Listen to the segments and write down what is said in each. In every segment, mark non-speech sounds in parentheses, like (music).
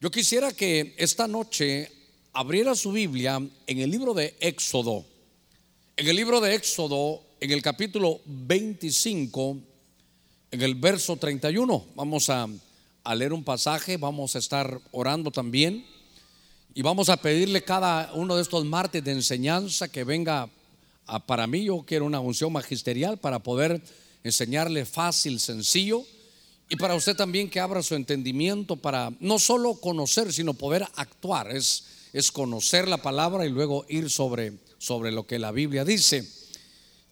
Yo quisiera que esta noche abriera su Biblia en el libro de Éxodo. En el libro de Éxodo, en el capítulo 25, en el verso 31. Vamos a, leer un pasaje, vamos a estar orando también. Y vamos a pedirle cada uno de estos martes de enseñanza que venga para mí. Yo quiero una unción magisterial para poder enseñarle fácil, sencillo. Y para usted también que abra su entendimiento para no solo conocer, sino poder actuar. Es, es conocer la palabra y luego ir sobre, sobre lo que la Biblia dice.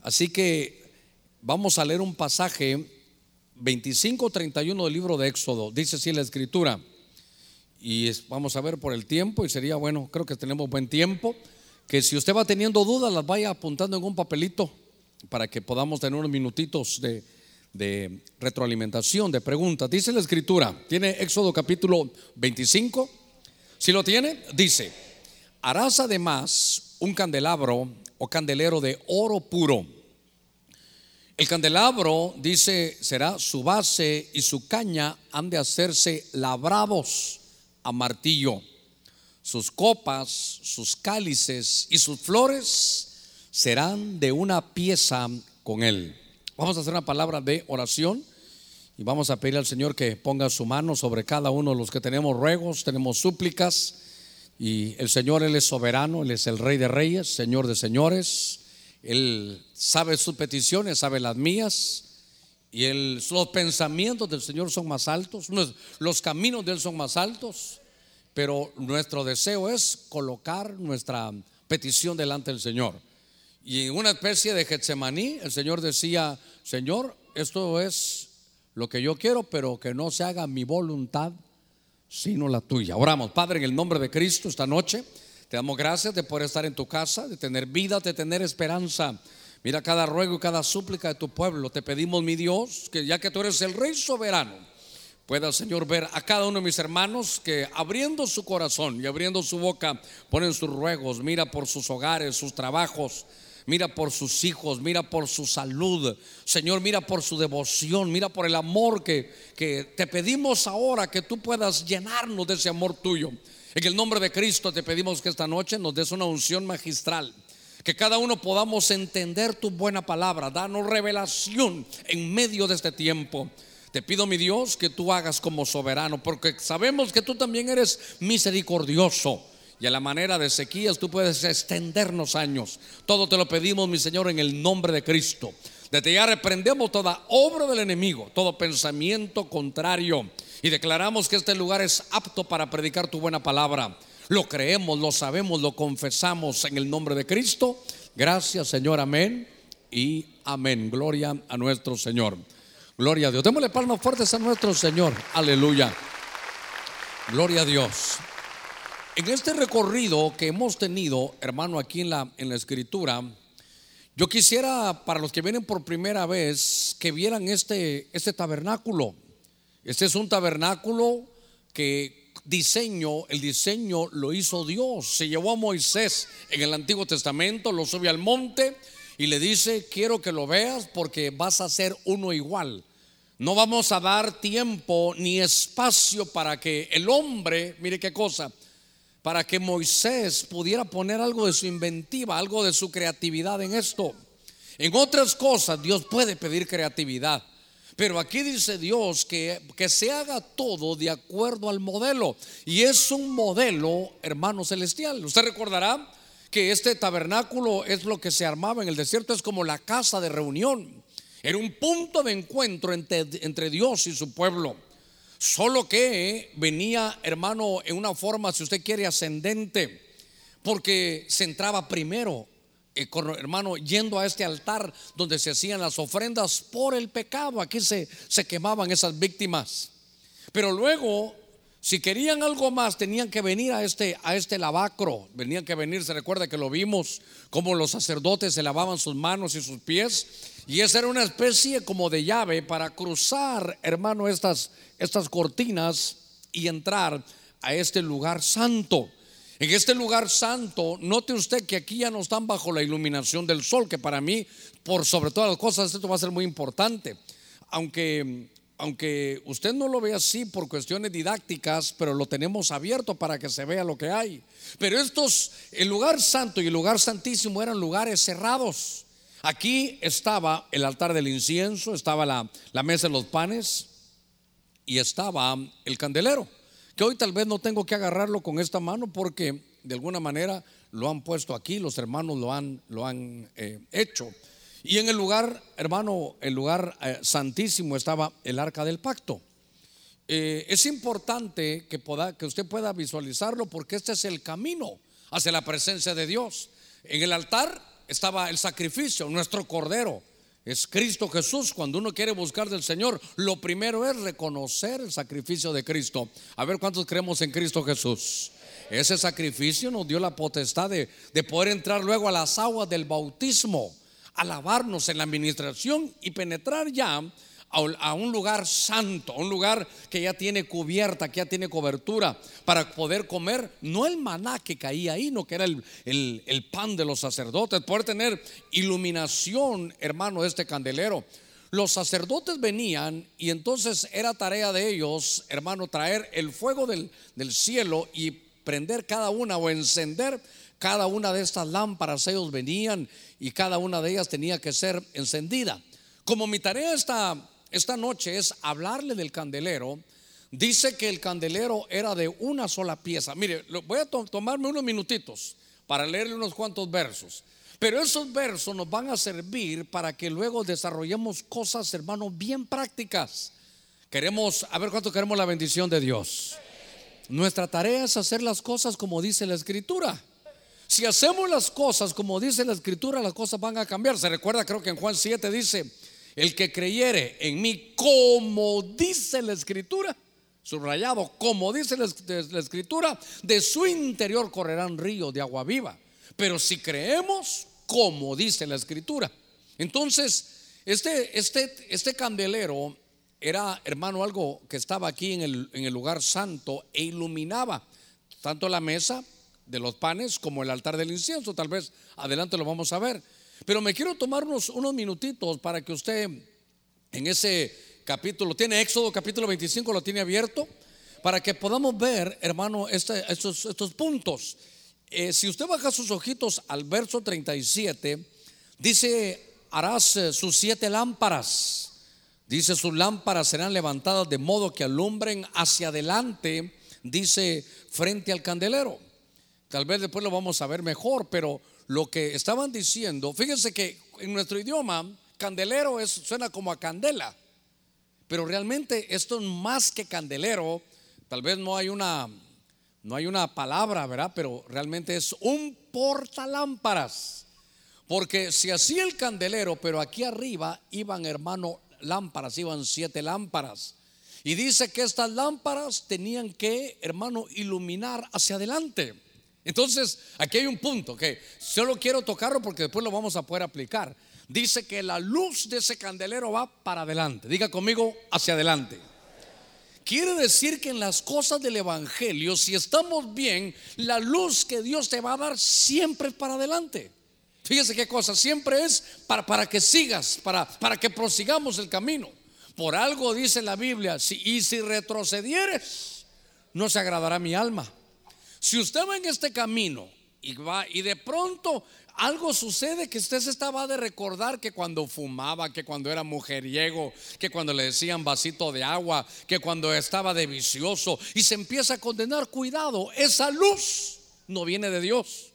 Así que vamos a leer un pasaje 25-31 del libro de Éxodo. Dice así la escritura. Y vamos a ver por el tiempo y sería bueno, creo que tenemos buen tiempo, que si usted va teniendo dudas las vaya apuntando en un papelito para que podamos tener unos minutitos de, de retroalimentación, de preguntas. Dice la escritura, tiene Éxodo capítulo 25. Si lo tiene, dice, harás además un candelabro o candelero de oro puro. El candelabro, dice, será su base y su caña han de hacerse labrados a martillo. Sus copas, sus cálices y sus flores serán de una pieza con él. Vamos a hacer una palabra de oración y vamos a pedir al Señor que ponga su mano sobre cada uno de los que tenemos ruegos, tenemos súplicas. Y el Señor, Él es soberano, Él es el Rey de Reyes, Señor de Señores, Él sabe sus peticiones, sabe las mías. Y los pensamientos del Señor son más altos, los caminos de Él son más altos, pero nuestro deseo es colocar nuestra petición delante del Señor. Y en una especie de Getsemaní, el Señor decía, Señor, esto es lo que yo quiero, pero que no se haga mi voluntad, sino la tuya. Oramos, Padre, en el nombre de Cristo esta noche. Te damos gracias de poder estar en tu casa, de tener vida, de tener esperanza. Mira cada ruego y cada súplica de tu pueblo. Te pedimos, mi Dios, que ya que tú eres el Rey soberano, pueda, Señor, ver a cada uno de mis hermanos que abriendo su corazón y abriendo su boca ponen sus ruegos. Mira por sus hogares, sus trabajos mira por sus hijos, mira por su salud, Señor, mira por su devoción, mira por el amor que, que te pedimos ahora, que tú puedas llenarnos de ese amor tuyo. En el nombre de Cristo te pedimos que esta noche nos des una unción magistral. Que cada uno podamos entender tu buena palabra, danos revelación en medio de este tiempo. Te pido, mi Dios, que tú hagas como soberano, porque sabemos que tú también eres misericordioso y a la manera de Ezequías tú puedes extendernos años. Todo te lo pedimos, mi Señor, en el nombre de Cristo. Desde ya reprendemos toda obra del enemigo, todo pensamiento contrario y declaramos que este lugar es apto para predicar tu buena palabra. Lo creemos, lo sabemos, lo confesamos en el nombre de Cristo. Gracias, Señor. Amén y amén. Gloria a nuestro Señor. Gloria a Dios. Démosle palmas fuertes a nuestro Señor. Aleluya. Gloria a Dios. En este recorrido que hemos tenido, hermano, aquí en la, en la escritura, yo quisiera, para los que vienen por primera vez, que vieran este, este tabernáculo. Este es un tabernáculo que diseño, el diseño lo hizo Dios. Se llevó a Moisés en el Antiguo Testamento, lo sube al monte y le dice, quiero que lo veas porque vas a ser uno igual. No vamos a dar tiempo ni espacio para que el hombre, mire qué cosa, para que Moisés pudiera poner algo de su inventiva, algo de su creatividad en esto. En otras cosas Dios puede pedir creatividad, pero aquí dice Dios que, que se haga todo de acuerdo al modelo. Y es un modelo, hermano celestial. Usted recordará que este tabernáculo es lo que se armaba en el desierto, es como la casa de reunión. Era un punto de encuentro entre, entre Dios y su pueblo. Solo que venía, hermano, en una forma, si usted quiere, ascendente, porque se entraba primero, eh, hermano, yendo a este altar donde se hacían las ofrendas por el pecado. Aquí se, se quemaban esas víctimas. Pero luego, si querían algo más, tenían que venir a este, a este lavacro. Venían que venir, se recuerda que lo vimos, como los sacerdotes se lavaban sus manos y sus pies. Y esa era una especie como de llave para cruzar, hermano, estas, estas cortinas y entrar a este lugar santo. En este lugar santo, note usted que aquí ya no están bajo la iluminación del sol, que para mí, por sobre todas las cosas, esto va a ser muy importante. Aunque aunque usted no lo ve así por cuestiones didácticas, pero lo tenemos abierto para que se vea lo que hay. Pero estos, el lugar santo y el lugar santísimo eran lugares cerrados. Aquí estaba el altar del incienso, estaba la, la mesa de los panes y estaba el candelero, que hoy tal vez no tengo que agarrarlo con esta mano porque de alguna manera lo han puesto aquí, los hermanos lo han, lo han eh, hecho. Y en el lugar, hermano, el lugar eh, santísimo estaba el arca del pacto. Eh, es importante que, que usted pueda visualizarlo porque este es el camino hacia la presencia de Dios. En el altar estaba el sacrificio, nuestro cordero. Es Cristo Jesús. Cuando uno quiere buscar del Señor, lo primero es reconocer el sacrificio de Cristo. A ver cuántos creemos en Cristo Jesús. Ese sacrificio nos dio la potestad de, de poder entrar luego a las aguas del bautismo alabarnos en la administración y penetrar ya a un lugar santo, a un lugar que ya tiene cubierta, que ya tiene cobertura para poder comer, no el maná que caía ahí, no que era el, el pan de los sacerdotes, poder tener iluminación, hermano, de este candelero. Los sacerdotes venían y entonces era tarea de ellos, hermano, traer el fuego del, del cielo y prender cada una o encender cada una de estas lámparas ellos venían y cada una de ellas tenía que ser encendida. Como mi tarea esta, esta noche es hablarle del candelero, dice que el candelero era de una sola pieza. Mire, voy a tomarme unos minutitos para leerle unos cuantos versos. Pero esos versos nos van a servir para que luego desarrollemos cosas, hermanos, bien prácticas. Queremos, a ver cuánto queremos la bendición de Dios. Nuestra tarea es hacer las cosas como dice la escritura. Si hacemos las cosas como dice la escritura, las cosas van a cambiar. Se recuerda, creo que en Juan 7 dice, el que creyere en mí como dice la escritura, subrayado, como dice la, escritura, de su interior correrán ríos de agua viva. Pero si creemos como dice la escritura. Entonces, este, este, este candelero era, hermano, algo que estaba aquí en el, en el lugar santo e iluminaba tanto la mesa de los panes como el altar del incienso. Tal vez adelante lo vamos a ver. Pero me quiero tomar unos, unos minutitos para que usted en ese capítulo, tiene Éxodo capítulo 25, lo tiene abierto, para que podamos ver, hermano, este, estos, puntos. Eh, si usted baja sus ojitos al verso 37, dice, harás eh, sus siete lámparas. Dice, sus lámparas serán levantadas de modo que alumbren hacia adelante, dice, frente al candelero. Tal vez después lo vamos a ver mejor, pero lo que estaban diciendo, fíjense que en nuestro idioma, candelero es, suena como a candela, pero realmente esto es más que candelero, tal vez no hay una, no hay una palabra, ¿verdad? Pero realmente es un portalámparas. Porque si hacía el candelero, pero aquí arriba iban, hermano, lámparas, iban siete lámparas. Y dice que estas lámparas tenían que, hermano, iluminar hacia adelante. Entonces, aquí hay un punto que solo quiero tocarlo porque después lo vamos a poder aplicar. Dice que la luz de ese candelero va para adelante. Diga conmigo, hacia adelante. Quiere decir que en las cosas del Evangelio, si estamos bien, la luz que Dios te va a dar siempre es para adelante. Fíjese qué cosa, siempre es para, para que sigas, para, para que prosigamos el camino. Por algo dice la Biblia, si, y si retrocedieres, no se agradará mi alma. Si usted va en este camino y va y de pronto algo sucede que usted se estaba de recordar que cuando fumaba, que cuando era mujeriego, que cuando le decían vasito de agua, que cuando estaba de vicioso y se empieza a condenar, cuidado, esa luz no viene de Dios.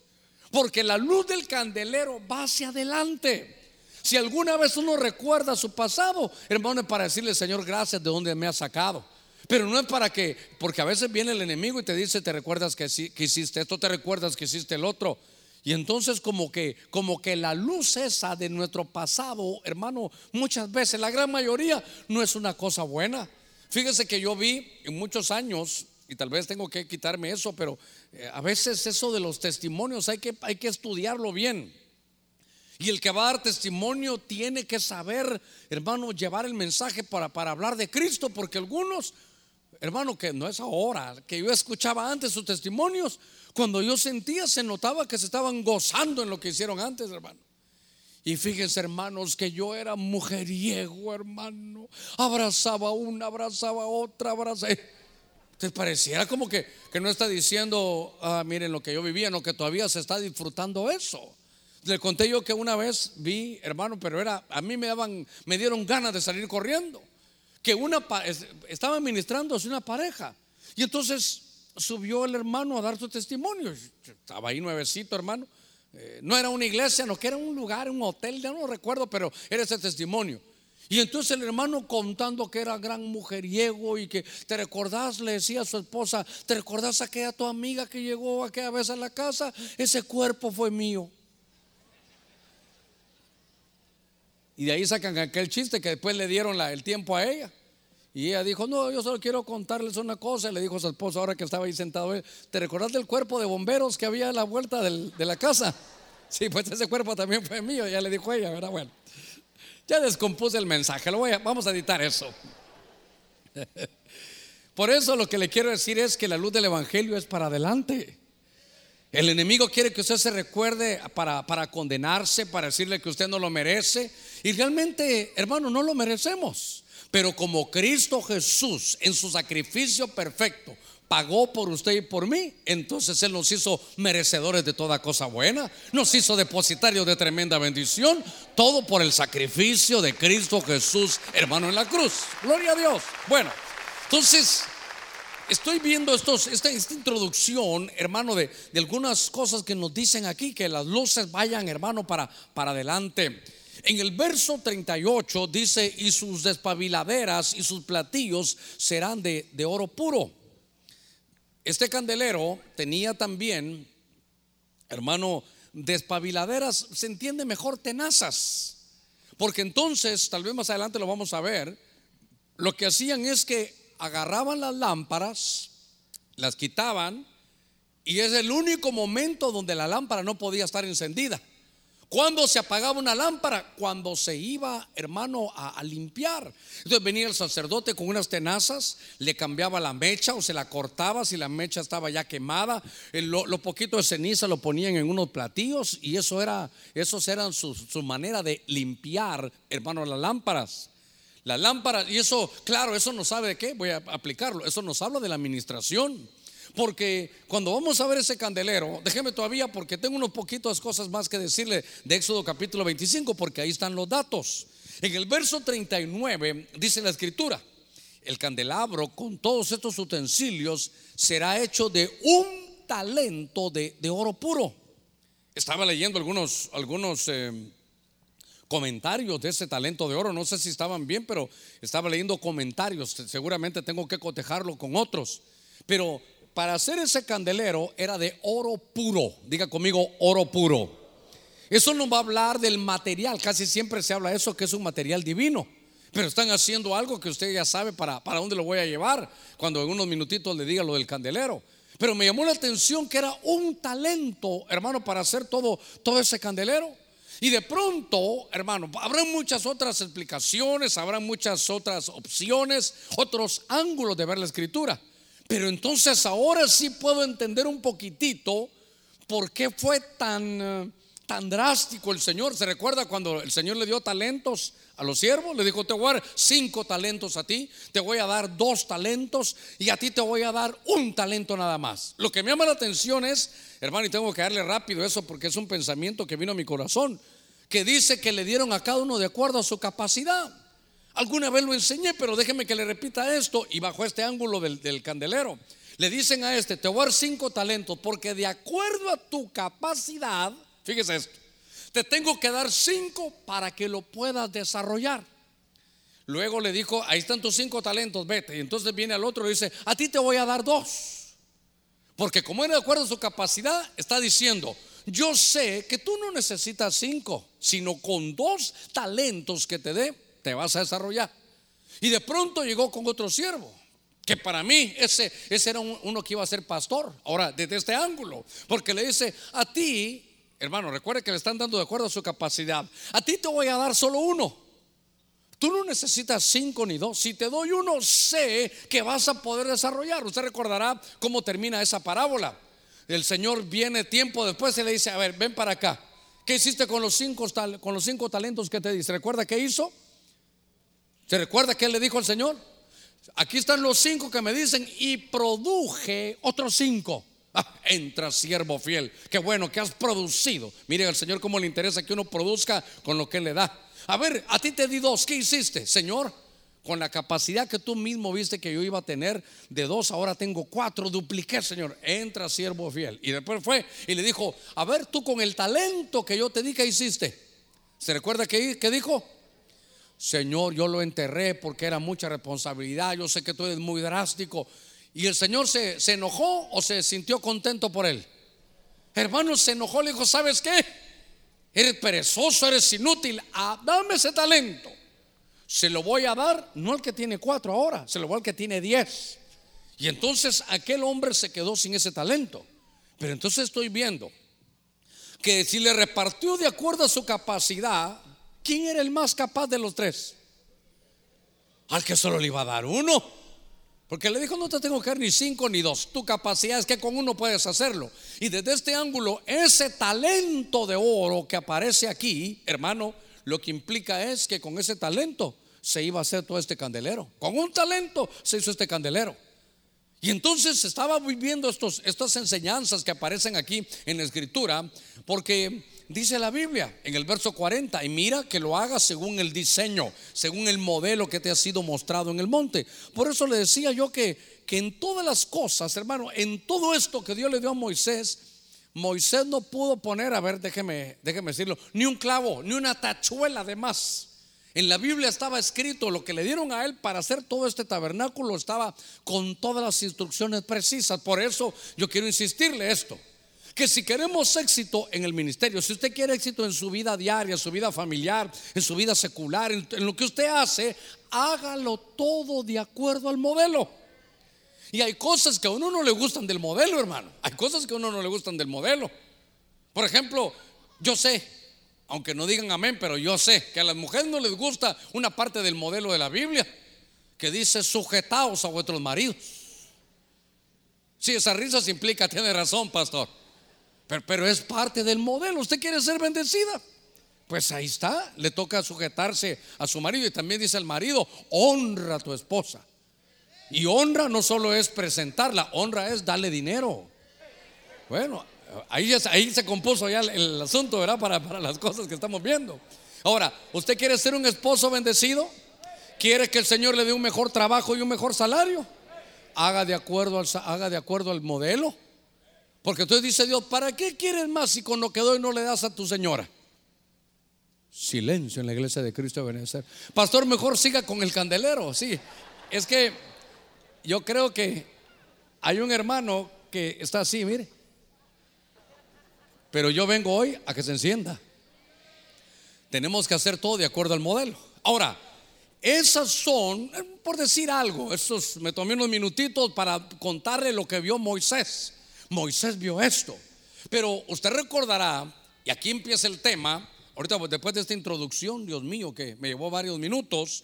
Porque la luz del candelero va hacia adelante. Si alguna vez uno recuerda su pasado, hermano, para decirle, Señor, gracias de donde me ha sacado. Pero no es para que, porque a veces viene el enemigo y te dice, te recuerdas que, que hiciste esto, te recuerdas que hiciste el otro. Y entonces como que, como que la luz esa de nuestro pasado, hermano, muchas veces, la gran mayoría, no es una cosa buena. Fíjese que yo vi en muchos años, y tal vez tengo que quitarme eso, pero eh, a veces eso de los testimonios hay que, hay que estudiarlo bien. Y el que va a dar testimonio tiene que saber, hermano, llevar el mensaje para, para hablar de Cristo, porque algunos hermano, que no es ahora, que yo escuchaba antes sus testimonios, cuando yo sentía, se notaba que se estaban gozando en lo que hicieron antes, hermano. Y fíjense, hermanos, que yo era mujeriego, hermano. Abrazaba una, abrazaba otra, abrazaba. Te pareciera como que, que no está diciendo, ah, miren lo que yo vivía, no que todavía se está disfrutando eso. Le conté yo que una vez vi, hermano, pero era, a mí me daban, me dieron ganas de salir corriendo. Que una estaba ministrándose una pareja. Y entonces subió el hermano a dar su testimonio. Estaba ahí nuevecito, hermano. Eh, no era una iglesia, no que era un lugar, un hotel, ya no recuerdo, pero era ese testimonio. Y entonces el hermano contando que era gran mujeriego y que te recordás, le decía a su esposa, te recordás aquella tu amiga que llegó aquella vez a la casa, ese cuerpo fue mío. Y de ahí sacan aquel chiste que después le dieron el tiempo a ella. Y ella dijo, no, yo solo quiero contarles una cosa. le dijo a su esposo, ahora que estaba ahí sentado, ¿te recordás del cuerpo de bomberos que había a la vuelta de la casa? (laughs) Sí, pues ese cuerpo también fue mío, ya le dijo ella, ¿verdad? Bueno, ya descompuse el mensaje, lo voy a, vamos a editar eso. (laughs) Por eso lo que le quiero decir es que la luz del Evangelio es para adelante. El enemigo quiere que usted se recuerde para, para condenarse, para decirle que usted no lo merece. Y realmente, hermano, no lo merecemos. Pero como Cristo Jesús en su sacrificio perfecto pagó por usted y por mí, entonces Él nos hizo merecedores de toda cosa buena, nos hizo depositarios de tremenda bendición, todo por el sacrificio de Cristo Jesús, hermano, en la cruz. Gloria a Dios. Bueno, entonces estoy viendo esta, introducción, hermano, de, de, algunas cosas que nos dicen aquí, que las luces vayan, hermano, para, para adelante. En el verso 38 dice, y sus despabiladeras y sus platillos serán de, de oro puro. Este candelero tenía también, hermano, despabiladeras, se entiende mejor, tenazas. Porque entonces, tal vez más adelante lo vamos a ver, lo que hacían es que agarraban las lámparas, las quitaban, y es el único momento donde la lámpara no podía estar encendida. ¿Cuándo se apagaba una lámpara? Cuando se iba, hermano, a, limpiar. Entonces venía el sacerdote con unas tenazas, le cambiaba la mecha o se la cortaba si la mecha estaba ya quemada. Lo, poquito de ceniza lo ponían en unos platillos y eso era, esos eran su, su manera de limpiar, hermano, las lámparas. Las lámparas, y eso, claro, eso no sabe de qué, voy a aplicarlo, eso nos habla de la administración. Porque cuando vamos a ver ese candelero, déjeme todavía porque tengo unos poquitos cosas más que decirle de Éxodo capítulo 25, porque ahí están los datos. En el verso 39 dice la escritura, el candelabro con todos estos utensilios será hecho de un talento de, oro puro. Estaba leyendo algunos, algunos eh, comentarios de ese talento de oro, no sé si estaban bien, pero estaba leyendo comentarios, seguramente tengo que cotejarlo con otros. Pero para hacer ese candelero era de oro puro. Diga conmigo, oro puro. Eso no va a hablar del material. Casi siempre se habla de eso, que es un material divino. Pero están haciendo algo que usted ya sabe para, para dónde lo voy a llevar cuando en unos minutitos le diga lo del candelero. Pero me llamó la atención que era un talento, hermano, para hacer todo, todo ese candelero. Y de pronto, hermano, habrá muchas otras explicaciones, habrá muchas otras opciones, otros ángulos de ver la escritura. Pero entonces ahora sí puedo entender un poquitito por qué fue tan, eh, tan drástico el Señor. ¿Se recuerda cuando el Señor le dio talentos a los siervos? Le dijo, te voy a dar cinco talentos a ti, te voy a dar dos talentos y a ti te voy a dar un talento nada más. Lo que me llama la atención es, hermano, y tengo que darle rápido eso porque es un pensamiento que vino a mi corazón, que dice que le dieron a cada uno de acuerdo a su capacidad. Alguna vez lo enseñé, pero déjeme que le repita esto y bajo este ángulo del, candelero. Le dicen a este, te voy a dar cinco talentos porque de acuerdo a tu capacidad, fíjese esto, te tengo que dar cinco para que lo puedas desarrollar. Luego le dijo, ahí están tus cinco talentos, vete. Y entonces viene al otro y dice, a ti te voy a dar dos. Porque como era de acuerdo a su capacidad, está diciendo, yo sé que tú no necesitas cinco, sino con dos talentos que te dé, te vas a desarrollar. Y de pronto llegó con otro siervo, que para mí ese, ese era uno que iba a ser pastor. Ahora, desde este ángulo, porque le dice, a ti, hermano, recuerde que le están dando de acuerdo a su capacidad, a ti te voy a dar solo uno. Tú no necesitas cinco ni dos. Si te doy uno, sé que vas a poder desarrollar. Usted recordará cómo termina esa parábola. El Señor viene tiempo después y le dice, a ver, ven para acá. ¿Qué hiciste con los cinco, con los cinco talentos que te di? ¿Se recuerda qué hizo? ¿Se recuerda qué le dijo al Señor? Aquí están los cinco que me dicen y produje otros cinco. Ah, entra siervo fiel. Qué bueno que has producido. Mire al Señor cómo le interesa que uno produzca con lo que le da. A ver, a ti te di dos. ¿Qué hiciste, Señor? Con la capacidad que tú mismo viste que yo iba a tener de dos, ahora tengo cuatro. Dupliqué, Señor. Entra siervo fiel. Y después fue y le dijo: A ver, tú con el talento que yo te di, ¿qué hiciste? ¿Se recuerda qué, qué dijo? Señor, yo lo enterré porque era mucha responsabilidad, yo sé que tú eres muy drástico. Y el Señor se, enojó o se sintió contento por él. Hermano, se enojó, le dijo, ¿sabes qué? Eres perezoso, eres inútil, ah, dame ese talento. Se lo voy a dar, no al que tiene cuatro ahora, se lo voy al que tiene diez. Y entonces aquel hombre se quedó sin ese talento. Pero entonces estoy viendo que si le repartió de acuerdo a su capacidad, ¿Quién era el más capaz de los tres? Al que solo le iba a dar uno. Porque le dijo, no te tengo que dar ni cinco ni dos. Tu capacidad es que con uno puedes hacerlo. Y desde este ángulo, ese talento de oro que aparece aquí, hermano, lo que implica es que con ese talento se iba a hacer todo este candelero. Con un talento se hizo este candelero. Y entonces estaba viviendo estos, estas enseñanzas que aparecen aquí en la escritura, porque Dice la Biblia en el verso 40, y mira que lo haga según el diseño, según el modelo que te ha sido mostrado en el monte. Por eso le decía yo que, que en todas las cosas, hermano, en todo esto que Dios le dio a Moisés, Moisés no pudo poner, a ver, déjeme, déjeme decirlo, ni un clavo, ni una tachuela de más. En la Biblia estaba escrito lo que le dieron a él para hacer todo este tabernáculo, estaba con todas las instrucciones precisas. Por eso yo quiero insistirle esto que si queremos éxito en el ministerio, si usted quiere éxito en su vida diaria, en su vida familiar, en su vida secular, en, lo que usted hace, hágalo todo de acuerdo al modelo. Y hay cosas que a uno no le gustan del modelo, hermano. Hay cosas que a uno no le gustan del modelo. Por ejemplo, yo sé, aunque no digan amén, pero yo sé que a las mujeres no les gusta una parte del modelo de la Biblia que dice sujetaos a vuestros maridos. Si esa risa se implica, tiene razón, pastor. Pero, es parte del modelo. ¿Usted quiere ser bendecida? Pues ahí está, le toca sujetarse a su marido y también dice el marido, honra a tu esposa. Y honra no solo es presentarla, honra es darle dinero. Bueno, ahí, ahí se compuso ya el, asunto, ¿verdad? Para, para las cosas que estamos viendo. Ahora, ¿usted quiere ser un esposo bendecido? ¿Quiere que el Señor le dé un mejor trabajo y un mejor salario? Haga de acuerdo al, haga de acuerdo al modelo. Porque entonces dice Dios, ¿para qué quieres más si con lo que doy no le das a tu señora? Silencio en la iglesia de Cristo de Benecer. Pastor, mejor siga con el candelero. Sí, es que yo creo que hay un hermano que está así, mire. Pero yo vengo hoy a que se encienda. Tenemos que hacer todo de acuerdo al modelo. Ahora, esas son, por decir algo, esos, me tomé unos minutitos para contarle lo que vio Moisés. Moisés vio esto. Pero usted recordará, y aquí empieza el tema, ahorita después de esta introducción, Dios mío, que me llevó varios minutos,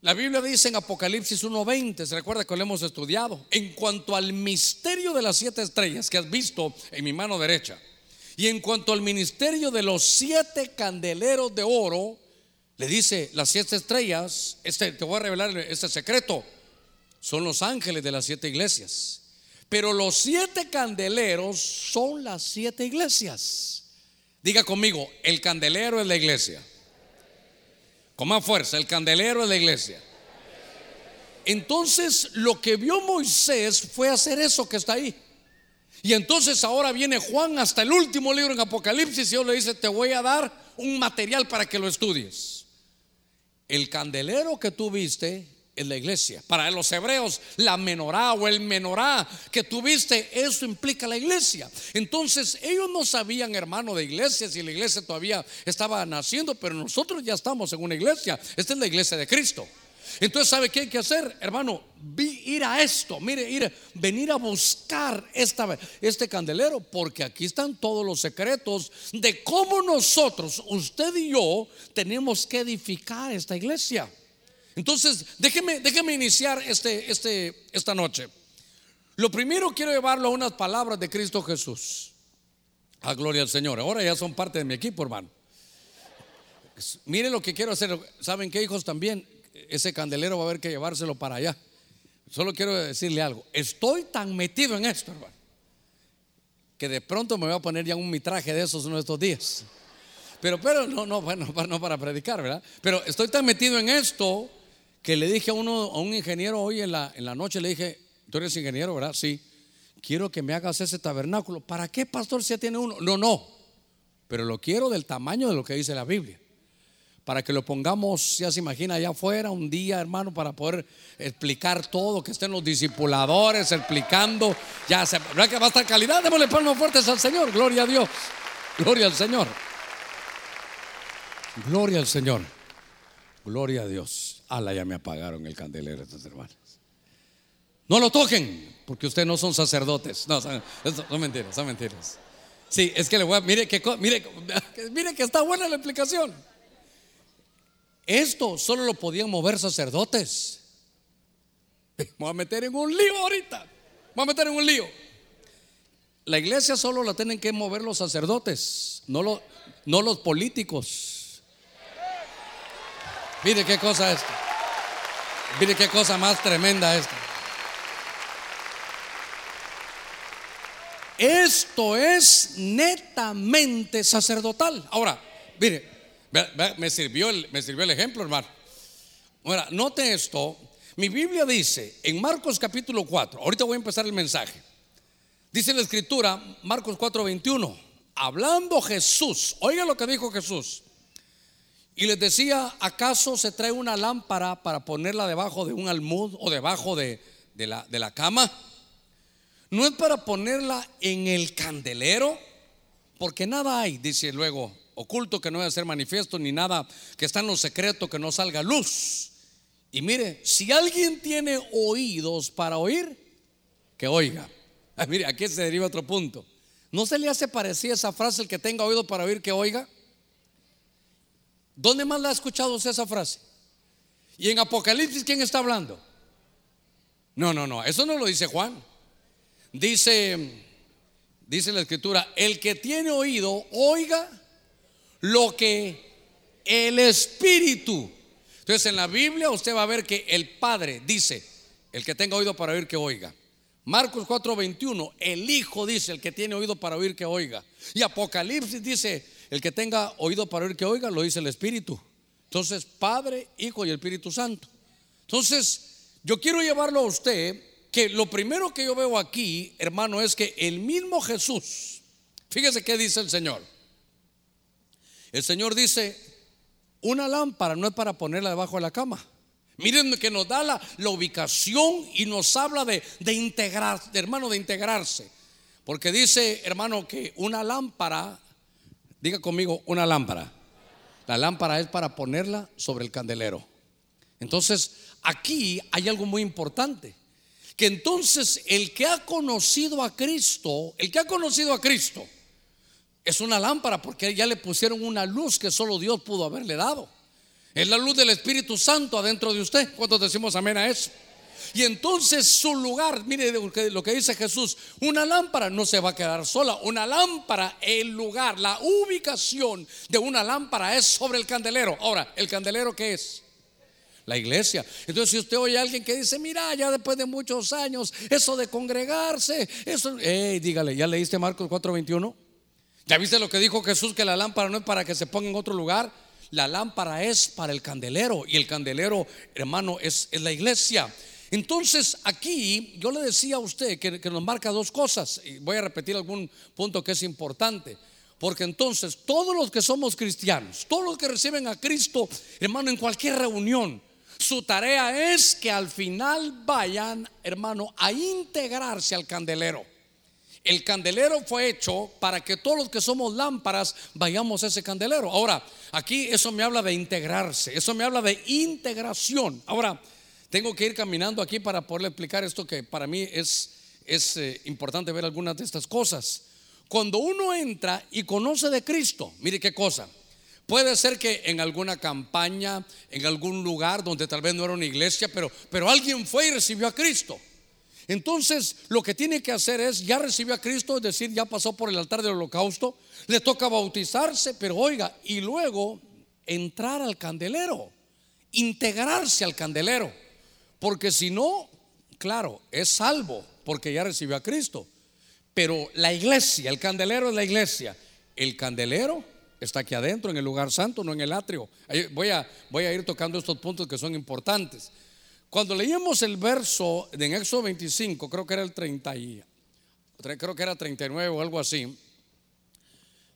la Biblia dice en Apocalipsis 1.20, se recuerda que lo hemos estudiado, en cuanto al misterio de las siete estrellas que has visto en mi mano derecha, y en cuanto al ministerio de los siete candeleros de oro, le dice las siete estrellas, este, te voy a revelar este secreto, son los ángeles de las siete iglesias. Pero los siete candeleros son las siete iglesias. Diga conmigo, el candelero es la iglesia. Con más fuerza, el candelero es la iglesia. Entonces lo que vio Moisés fue hacer eso que está ahí. Y entonces ahora viene Juan hasta el último libro en Apocalipsis y Dios le dice, te voy a dar un material para que lo estudies. El candelero que tú viste en la iglesia. Para los hebreos, la menorá o el menorá que tuviste, eso implica la iglesia. Entonces, ellos no sabían, hermano, de iglesia, si la iglesia todavía estaba naciendo, pero nosotros ya estamos en una iglesia. Esta es la iglesia de Cristo. Entonces, ¿sabe qué hay que hacer, hermano? ir a esto, mire, ir, venir a buscar esta, este candelero, porque aquí están todos los secretos de cómo nosotros, usted y yo, tenemos que edificar esta iglesia. Entonces, déjeme, déjeme iniciar este, este, esta noche. Lo primero quiero llevarlo a unas palabras de Cristo Jesús. Ah, gloria al Señor. Ahora ya son parte de mi equipo, hermano. Miren lo que quiero hacer. ¿Saben qué, hijos? También ese candelero va a haber que llevárselo para allá. Solo quiero decirle algo. Estoy tan metido en esto, hermano, que de pronto me voy a poner ya un mitraje de esos en estos días. Pero, pero, no, no, bueno, no para predicar, ¿verdad? Pero estoy tan metido en esto que le dije a uno, a un ingeniero hoy en la, en la noche, le dije, tú eres ingeniero, ¿verdad? Sí. Quiero que me hagas ese tabernáculo. ¿Para qué, pastor, si ya tiene uno? No, no. Pero lo quiero del tamaño de lo que dice la Biblia para que lo pongamos, ya se imagina, allá afuera un día, hermano, para poder explicar todo, que estén los discipuladores explicando, ya se, ¿verdad que va a estar calidad? Démosle palmas fuertes al Señor, gloria a Dios, gloria al Señor, gloria al Señor, gloria a Dios. Ala, ya me apagaron el candelero estos hermanos. No lo toquen, porque ustedes no son sacerdotes. No, son, mentiras, son mentiras. Sí, es que le voy a, mire que, mire, (laughs) mire que está buena la explicación. Esto solo lo podían mover sacerdotes. Me voy a meter en un lío ahorita. Me voy a meter en un lío. La iglesia solo la tienen que mover los sacerdotes, no, no los políticos. Mire qué cosa es. Mire qué cosa más tremenda esta. Esto es netamente sacerdotal. Ahora, mire, me sirvió el, me sirvió el ejemplo, hermano. Ahora, note esto. Mi Biblia dice en Marcos capítulo 4, ahorita voy a empezar el mensaje. Dice la escritura, Marcos 4, 21, hablando Jesús, oiga lo que dijo Jesús. Y les decía, ¿acaso se trae una lámpara para ponerla debajo de un almud o debajo de, la, cama? No es para ponerla en el candelero, porque nada hay, dice luego oculto que no debe ser manifiesto, ni nada que está en lo secreto que no salga luz. Y mire, si alguien tiene oídos para oír, que oiga. (laughs) Mire, aquí se deriva otro punto. ¿No se le hace parecida esa frase el que tenga oído para oír que oiga? ¿Dónde más la ha escuchado usted esa frase? Y en Apocalipsis, ¿quién está hablando? No, no, no, eso no lo dice Juan. Dice, dice la escritura, el que tiene oído, oiga lo que el Espíritu. Entonces en la Biblia usted va a ver que el Padre dice, el que tenga oído para oír que oiga. Marcos 4:21, el Hijo dice, el que tiene oído para oír que oiga. Y Apocalipsis dice, el que tenga oído para oír que oiga, lo dice el Espíritu. Entonces, Padre, Hijo y Espíritu Santo. Entonces, yo quiero llevarlo a usted que lo primero que yo veo aquí, hermano, es que el mismo Jesús, fíjese qué dice el Señor. El Señor dice, una lámpara no es para ponerla debajo de la cama. Miren que nos da la, ubicación y nos habla de, de integrar, hermano, de integrarse. Porque dice, hermano, que una lámpara, diga conmigo, una lámpara. La lámpara es para ponerla sobre el candelero. Entonces, aquí hay algo muy importante. Que entonces el que ha conocido a Cristo, el que ha conocido a Cristo, es una lámpara porque ya le pusieron una luz que solo Dios pudo haberle dado. Es la luz del Espíritu Santo adentro de usted. ¿Cuántos decimos amén a eso? Y entonces su lugar, mire lo que dice Jesús, una lámpara no se va a quedar sola, una lámpara, el lugar, la ubicación de una lámpara es sobre el candelero. Ahora, ¿el candelero qué es? La iglesia. Entonces, si usted oye a alguien que dice, mira, ya después de muchos años, eso de congregarse, eso, hey, dígale, ¿ya leíste Marcos 4:21? ¿Ya viste lo que dijo Jesús? Que la lámpara no es para que se ponga en otro lugar. La lámpara es para el candelero. Y el candelero, hermano, es, la iglesia. Entonces, aquí yo le decía a usted que, nos marca dos cosas. Y voy a repetir algún punto que es importante. Porque entonces, todos los que somos cristianos, todos los que reciben a Cristo, hermano, en cualquier reunión, su tarea es que al final vayan, hermano, a integrarse al candelero. El candelero fue hecho para que todos los que somos lámparas vayamos a ese candelero. Ahora, aquí eso me habla de integrarse, eso me habla de integración. Ahora, tengo que ir caminando aquí para poderle explicar esto que para mí es, eh, importante ver algunas de estas cosas. Cuando uno entra y conoce de Cristo, mire qué cosa. Puede ser que en alguna campaña, en algún lugar donde tal vez no era una iglesia, pero, pero alguien fue y recibió a Cristo. Entonces, lo que tiene que hacer es, ya recibió a Cristo, es decir, ya pasó por el altar del holocausto, le toca bautizarse, pero oiga, y luego entrar al candelero, integrarse al candelero, porque si no, claro, es salvo, porque ya recibió a Cristo, pero la iglesia, el candelero es la iglesia, el candelero está aquí adentro, en el lugar santo, no en el atrio. Voy a, ir tocando estos puntos que son importantes. Cuando leíamos el verso en Éxodo 25, creo que era el 30 creo que era 39 o algo así,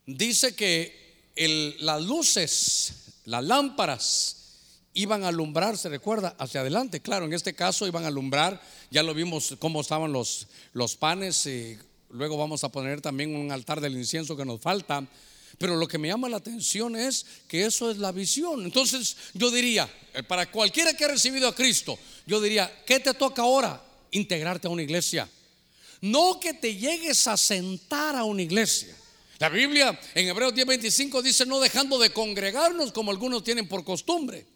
dice que las luces, las lámparas iban a alumbrarse, recuerda, hacia adelante. Claro, en este caso iban a alumbrar, ya lo vimos cómo estaban los, los panes, y luego vamos a poner también un altar del incienso que nos falta. Pero lo que me llama la atención es que eso es la visión. Entonces yo diría, eh, para cualquiera que ha recibido a Cristo, yo diría, ¿qué te toca ahora? Integrarte a una iglesia. No que te llegues a sentar a una iglesia. La Biblia en Hebreos 10:25 dice, no dejando de congregarnos como algunos tienen por costumbre.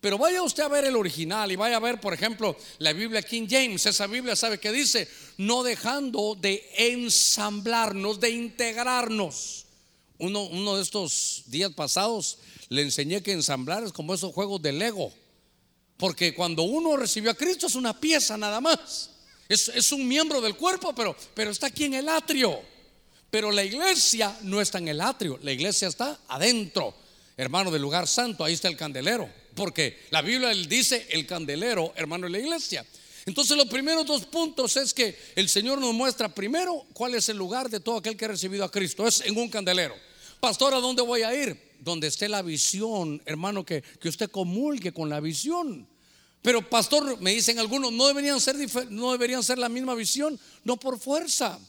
Pero vaya usted a ver el original y vaya a ver, por ejemplo, la Biblia King James. Esa Biblia sabe que dice, no dejando de ensamblarnos, de integrarnos. Uno, de estos días pasados le enseñé que ensamblar es como esos juegos de Lego. Porque cuando uno recibió a Cristo es una pieza nada más. Es, un miembro del cuerpo, pero, pero está aquí en el atrio. Pero la iglesia no está en el atrio, la iglesia está adentro, hermano del lugar santo, ahí está el candelero. Porque la Biblia dice el candelero, hermano de la iglesia. Entonces los primeros dos puntos es que el Señor nos muestra primero cuál es el lugar de todo aquel que ha recibido a Cristo. Es en un candelero. Pastor, ¿a dónde voy a ir? Donde esté la visión, hermano, que, que usted comulgue con la visión. Pero pastor, me dicen algunos, no deberían ser no deberían ser la misma visión, no por fuerza.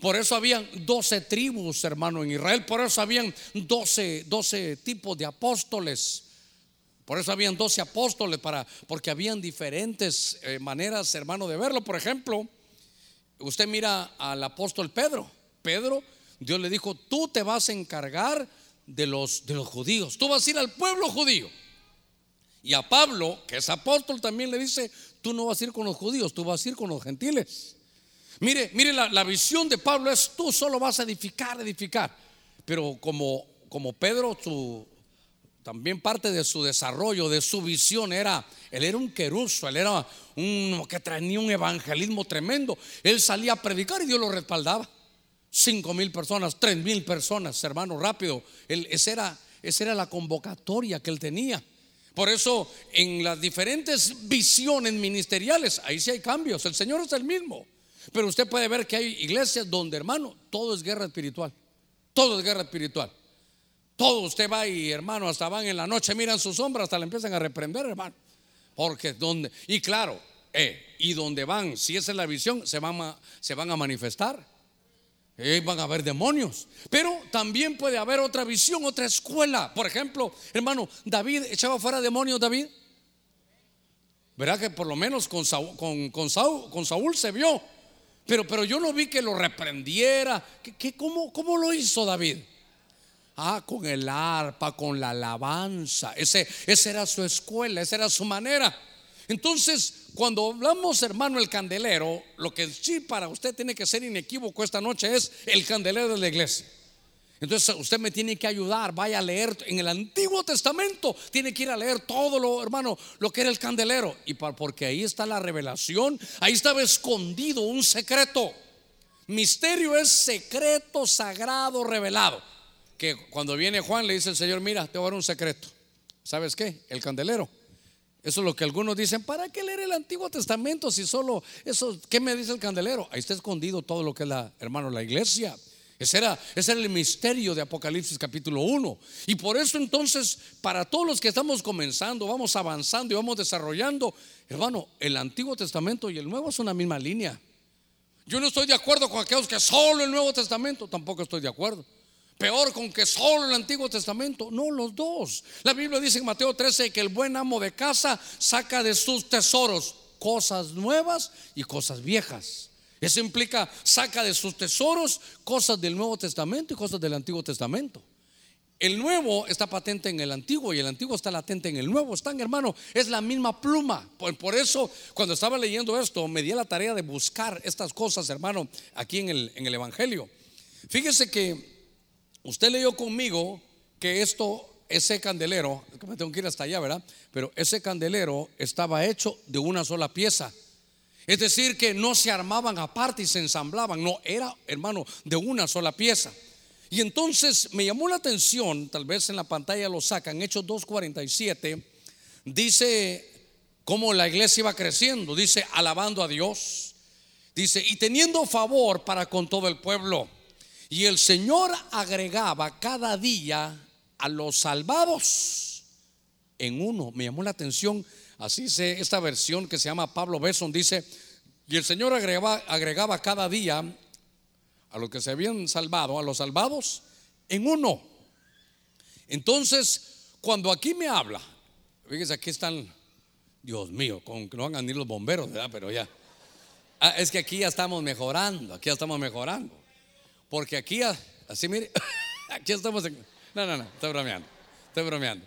Por eso habían 12 tribus, hermano, en Israel, por eso habían 12, 12 tipos de apóstoles. Por eso habían 12 apóstoles para porque habían diferentes eh, maneras, hermano, de verlo. Por ejemplo, usted mira al apóstol Pedro. Pedro Dios le dijo, tú te vas a encargar de los, de los judíos, tú vas a ir al pueblo judío. Y a Pablo, que es apóstol, también le dice, tú no vas a ir con los judíos, tú vas a ir con los gentiles. Mire, mire, la, visión de Pablo es, tú solo vas a edificar, edificar. Pero como, como Pedro, su, también parte de su desarrollo, de su visión era, él era un queruso, él era uno que tenía un evangelismo tremendo. Él salía a predicar y Dios lo respaldaba. Cinco mil personas, tres mil personas, hermano, rápido. esa, era, esa era la convocatoria que él tenía. Por eso en las diferentes visiones ministeriales, ahí sí hay cambios. El Señor es el mismo. Pero usted puede ver que hay iglesias donde, hermano, todo es guerra espiritual. Todo es guerra espiritual. Todo usted va y, hermano, hasta van en la noche, miran sus sombras, hasta le empiezan a reprender, hermano. Porque donde, y claro, eh, y donde van, si esa es la visión, se van se van a manifestar van a haber demonios. Pero también puede haber otra visión, otra escuela. Por ejemplo, hermano, David echaba fuera demonios, David. Verá que por lo menos con Saúl, con, Saúl, se vio. Pero, pero yo no vi que lo reprendiera. ¿Qué, cómo, ¿Cómo lo hizo David? Ah, con el arpa, con la alabanza. Ese, esa era su escuela, esa era su manera. Entonces, cuando hablamos, hermano, el candelero, lo que sí para usted tiene que ser inequívoco esta noche es el candelero de la iglesia. Entonces usted me tiene que ayudar, vaya a leer en el Antiguo Testamento, tiene que ir a leer todo lo, hermano, lo que era el candelero. Y porque ahí está la revelación, ahí estaba escondido un secreto. Misterio es secreto sagrado revelado. Que cuando viene Juan le dice el Señor, mira, te voy a dar un secreto. ¿Sabes qué? El candelero. Eso es lo que algunos dicen, ¿para qué leer el Antiguo Testamento si solo eso, ¿qué me dice el candelero? Ahí está escondido todo lo que es la, hermano, la iglesia. Ese era, ese era el misterio de Apocalipsis capítulo 1. Y por eso entonces, para todos los que estamos comenzando, vamos avanzando y vamos desarrollando, hermano, el Antiguo Testamento y el Nuevo son una misma línea. Yo no estoy de acuerdo con aquellos que solo el Nuevo Testamento, tampoco estoy de acuerdo. Peor con que solo el Antiguo Testamento. No, los dos. La Biblia dice en Mateo 13 que el buen amo de casa saca de sus tesoros cosas nuevas y cosas viejas. Eso implica saca de sus tesoros cosas del Nuevo Testamento y cosas del Antiguo Testamento. El nuevo está patente en el antiguo y el antiguo está latente en el nuevo. Están, hermano, es la misma pluma. Por, eso, cuando estaba leyendo esto, me di la tarea de buscar estas cosas, hermano, aquí en el, en el Evangelio. Fíjese que usted leyó conmigo que esto, ese candelero, que me tengo que ir hasta allá, ¿verdad? Pero ese candelero estaba hecho de una sola pieza. Es decir, que no se armaban aparte y se ensamblaban, no, era, hermano, de una sola pieza. Y entonces me llamó la atención, tal vez en la pantalla lo sacan, Hechos 2.47, dice cómo la iglesia iba creciendo, dice alabando a Dios, dice, y teniendo favor para con todo el pueblo. Y el Señor agregaba cada día a los salvados en uno. Me llamó la atención, así dice esta versión que se llama Pablo Besson, dice, y el Señor agregaba, agregaba cada día a los que se habían salvado, a los salvados, en uno. Entonces, cuando aquí me habla, fíjense, aquí están, Dios mío, con que no van a venir los bomberos, ¿verdad? Pero ya. Ah, es que aquí ya estamos mejorando, aquí ya estamos mejorando. Porque aquí, así mire, (laughs) aquí estamos No, no, no, estoy bromeando, estoy bromeando.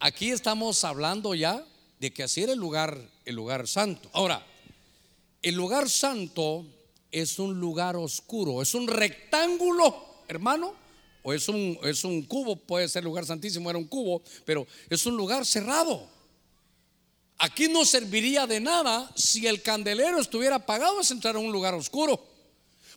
Aquí estamos hablando ya de que así era el lugar, el lugar santo. Ahora, el lugar santo es un lugar oscuro, es un rectángulo, hermano, o es un, es un cubo, puede ser lugar santísimo, era un cubo, pero es un lugar cerrado. Aquí no serviría de nada si el candelero estuviera apagado, es entrar a un lugar oscuro.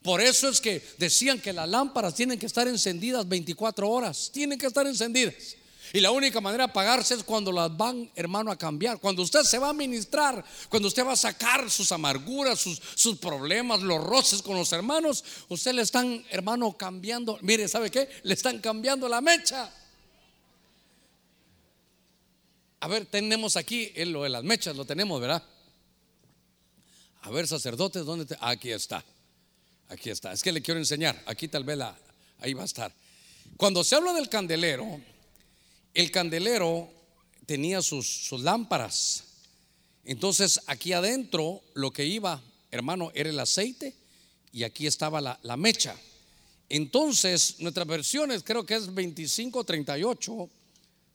Por eso es que decían que las lámparas tienen que estar encendidas 24 horas, tienen que estar encendidas. Y la única manera de apagarse es cuando las van, hermano, a cambiar. Cuando usted se va a ministrar, cuando usted va a sacar sus amarguras, sus, sus problemas, los roces con los hermanos, usted le están, hermano, cambiando. Mire, ¿sabe qué? Le están cambiando la mecha. A ver, tenemos aquí lo de las mechas, lo tenemos, ¿verdad? A ver, sacerdotes, ¿dónde te? Aquí está. Aquí está. Es que le quiero enseñar. Aquí tal vez la, ahí va a estar. Cuando se habla del candelero, el candelero tenía sus, lámparas. Entonces aquí adentro lo que iba, hermano, era el aceite y aquí estaba la, mecha. Entonces, nuestras versiones, creo que es 2538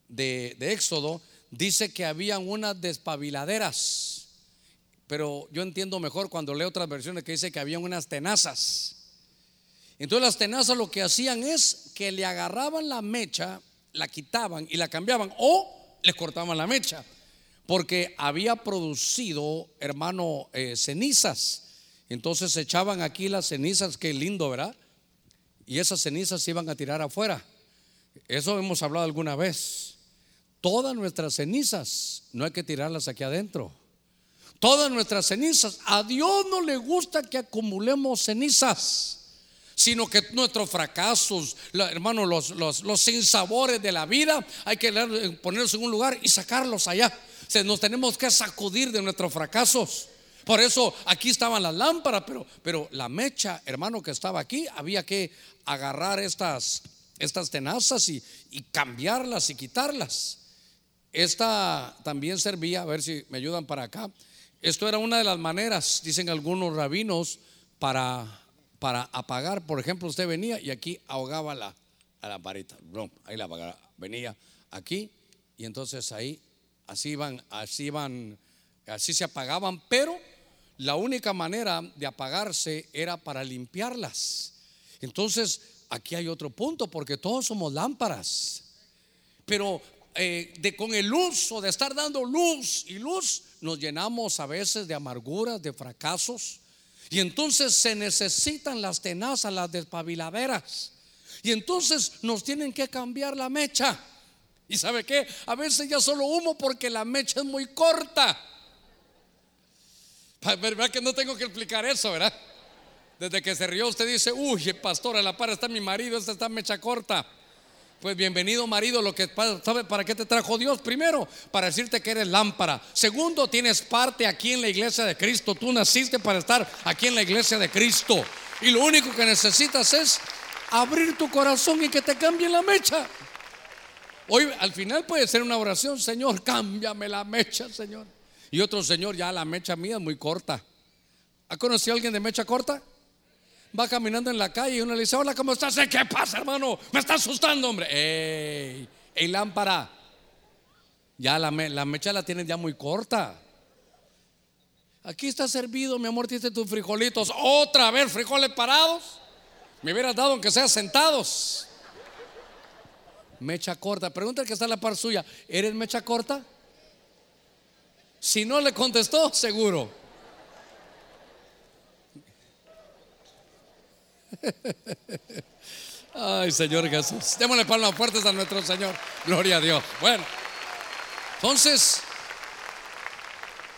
de, de Éxodo, dice que habían unas despabiladeras. Pero yo entiendo mejor cuando leo otras versiones que dice que habían unas tenazas. Entonces las tenazas lo que hacían es que le agarraban la mecha la quitaban y la cambiaban o le cortaban la mecha, porque había producido, hermano, eh, cenizas. Entonces echaban aquí las cenizas, qué lindo, ¿verdad? Y esas cenizas se iban a tirar afuera. Eso hemos hablado alguna vez. Todas nuestras cenizas no hay que tirarlas aquí adentro. Todas nuestras cenizas, a Dios no le gusta que acumulemos cenizas sino que nuestros fracasos, hermano, los, los, los sinsabores de la vida, hay que ponerlos en un lugar y sacarlos allá. Nos tenemos que sacudir de nuestros fracasos. Por eso aquí estaban las lámparas, pero, pero la mecha, hermano, que estaba aquí, había que agarrar estas, estas tenazas y, y cambiarlas y quitarlas. Esta también servía, a ver si me ayudan para acá. Esto era una de las maneras, dicen algunos rabinos, para para apagar, por ejemplo, usted venía y aquí ahogaba la, a la varita, ahí la apagaba, venía aquí y entonces ahí así iban, así iban, así se apagaban, pero la única manera de apagarse era para limpiarlas. Entonces, aquí hay otro punto, porque todos somos lámparas, pero eh, de, con el uso de estar dando luz y luz, nos llenamos a veces de amarguras, de fracasos, y entonces se necesitan las tenazas, las despabiladeras. Y entonces nos tienen que cambiar la mecha. ¿Y sabe qué? A veces ya solo humo porque la mecha es muy corta. ¿Verdad que no tengo que explicar eso, verdad? Desde que se rió usted dice, uy, pastor, a la par está mi marido, esta está mecha corta. Pues bienvenido marido, lo que sabe para qué te trajo Dios. Primero, para decirte que eres lámpara. Segundo, tienes parte aquí en la iglesia de Cristo. Tú naciste para estar aquí en la iglesia de Cristo. Y lo único que necesitas es abrir tu corazón y que te cambie la mecha. Hoy al final puede ser una oración, Señor, cámbiame la mecha, Señor. Y otro Señor, ya la mecha mía es muy corta. ¿Ha conocido a alguien de mecha corta? Va caminando en la calle y uno le dice, hola, ¿cómo estás? Eh, ¿Qué pasa, hermano? Me está asustando, hombre. ¡Ey! ¡Ey, lámpara! Ya la, la mecha la tienes ya muy corta. Aquí está servido, mi amor, tienes tus frijolitos. Otra vez, frijoles parados. Me hubieras dado aunque sea sentados. Mecha corta. Pregunta que está en la par suya. ¿Eres mecha corta? Si no le contestó, seguro. Ay, Señor Jesús. Démosle palmas fuertes a nuestro Señor. Gloria a Dios. Bueno, entonces,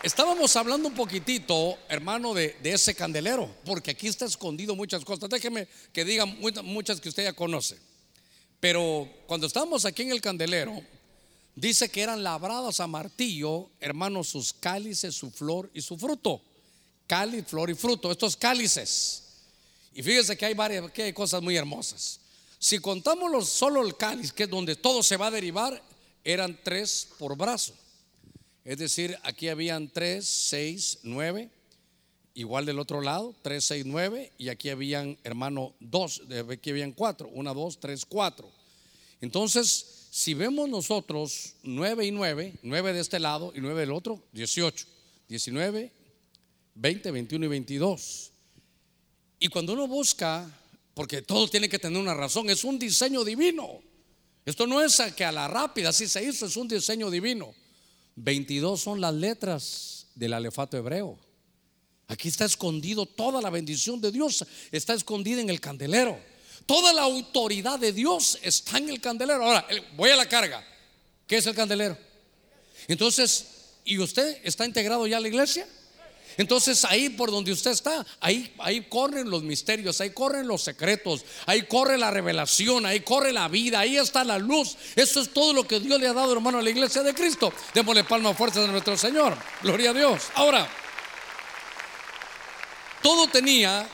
estábamos hablando un poquitito, hermano, de, ese candelero, porque aquí está escondido muchas cosas. Déjeme que digan muchas que usted ya conoce. Pero cuando estábamos aquí en el candelero, dice que eran labradas a martillo, hermano, sus cálices, su flor y su fruto. Cáliz, flor y fruto. Estos cálices. Y fíjese que hay varias, que hay cosas muy hermosas. Si contamos solo el cáliz, que es donde todo se va a derivar, eran tres por brazo. Es decir, aquí habían tres, seis, nueve, igual del otro lado, tres, seis, nueve, y aquí habían, hermano, dos, aquí habían cuatro, una, dos, tres, cuatro. Entonces, si vemos nosotros nueve y nueve, nueve de este lado y nueve del otro, dieciocho, diecinueve, veinte, veintiuno y veintidós. Y cuando uno busca, porque todo tiene que tener una razón, es un diseño divino. Esto no es que a la rápida, así se hizo, es un diseño divino. 22 son las letras del alefato hebreo. Aquí está escondido toda la bendición de Dios, está escondida en el candelero. Toda la autoridad de Dios está en el candelero. Ahora, voy a la carga. ¿Qué es el candelero? Entonces, ¿y usted está integrado ya a la iglesia? Entonces ahí por donde usted está, ahí, ahí corren los misterios, ahí corren los secretos, ahí corre la revelación, ahí corre la vida, ahí está la luz. Eso es todo lo que Dios le ha dado, hermano, a la iglesia de Cristo. Démosle palma fuerza a nuestro Señor. Gloria a Dios. Ahora, todo tenía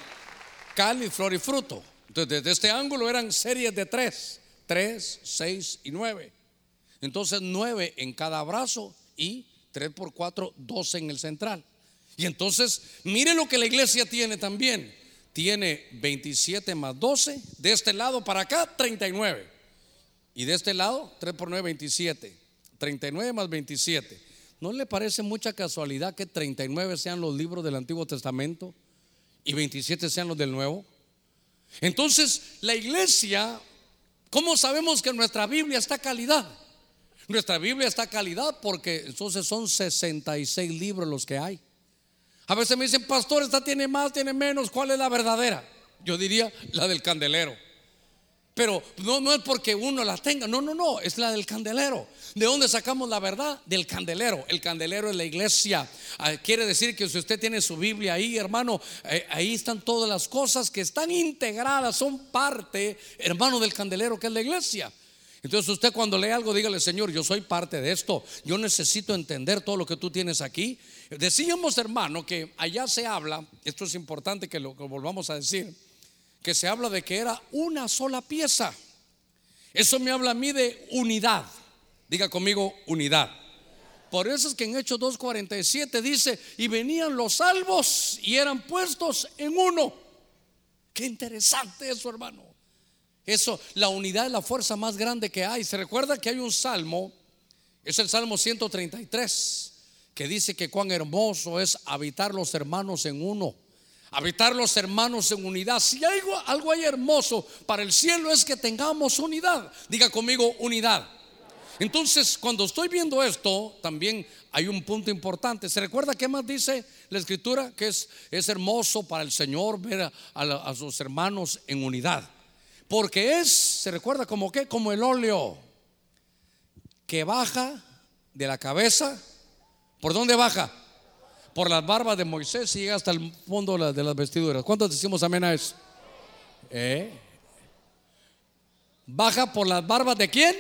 cal flor y fruto. Entonces, desde este ángulo eran series de tres: tres, seis y nueve. Entonces, nueve en cada brazo y tres por cuatro, doce en el central. Y entonces, mire lo que la iglesia tiene también. Tiene 27 más 12. De este lado para acá, 39. Y de este lado, 3 por 9, 27. 39 más 27. ¿No le parece mucha casualidad que 39 sean los libros del Antiguo Testamento y 27 sean los del Nuevo? Entonces, la iglesia, ¿cómo sabemos que nuestra Biblia está calidad? Nuestra Biblia está calidad porque entonces son 66 libros los que hay. A veces me dicen, pastor, esta tiene más, tiene menos, ¿cuál es la verdadera? Yo diría la del candelero. Pero no, no es porque uno la tenga, no, no, no, es la del candelero. ¿De dónde sacamos la verdad? Del candelero. El candelero es la iglesia. Ah, quiere decir que si usted tiene su Biblia ahí, hermano, eh, ahí están todas las cosas que están integradas, son parte, hermano, del candelero que es la iglesia. Entonces usted cuando lee algo, dígale, Señor, yo soy parte de esto. Yo necesito entender todo lo que tú tienes aquí. Decíamos, hermano, que allá se habla, esto es importante que lo volvamos a decir, que se habla de que era una sola pieza. Eso me habla a mí de unidad. Diga conmigo, unidad. Por eso es que en Hechos 2.47 dice, y venían los salvos y eran puestos en uno. Qué interesante eso, hermano. Eso, la unidad es la fuerza más grande que hay. Se recuerda que hay un salmo, es el Salmo 133, que dice que cuán hermoso es habitar los hermanos en uno. Habitar los hermanos en unidad. Si hay algo, algo hay hermoso para el cielo es que tengamos unidad. Diga conmigo unidad. Entonces, cuando estoy viendo esto, también hay un punto importante. ¿Se recuerda qué más dice la escritura? Que es, es hermoso para el Señor ver a, a sus hermanos en unidad. Porque es, se recuerda como que, como el óleo que baja de la cabeza. ¿Por dónde baja? Por las barbas de Moisés y llega hasta el fondo de las vestiduras. ¿Cuántos decimos amén a eso? ¿Eh? Baja por las barbas de quién?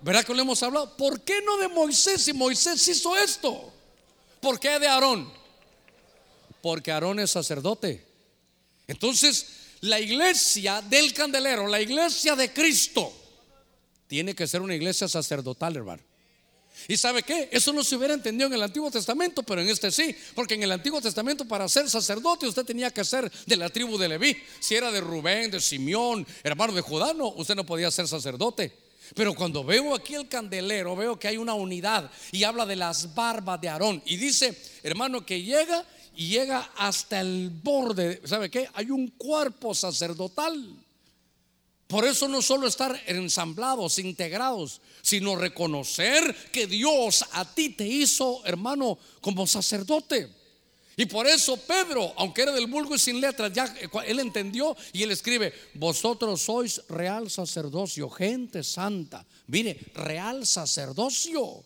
¿Verdad que lo hemos hablado? ¿Por qué no de Moisés si Moisés hizo esto? ¿Por qué de Aarón? Porque Aarón es sacerdote. Entonces, la iglesia del candelero, la iglesia de Cristo, tiene que ser una iglesia sacerdotal, hermano. ¿Y sabe qué? Eso no se hubiera entendido en el Antiguo Testamento, pero en este sí. Porque en el Antiguo Testamento para ser sacerdote usted tenía que ser de la tribu de Leví. Si era de Rubén, de Simeón, hermano de Judá, no, usted no podía ser sacerdote. Pero cuando veo aquí el candelero, veo que hay una unidad y habla de las barbas de Aarón. Y dice, hermano, que llega y llega hasta el borde. ¿Sabe qué? Hay un cuerpo sacerdotal. Por eso no solo estar ensamblados, integrados, sino reconocer que Dios a ti te hizo, hermano, como sacerdote. Y por eso Pedro, aunque era del vulgo y sin letras, ya eh, él entendió y él escribe, vosotros sois real sacerdocio, gente santa. Mire, real sacerdocio.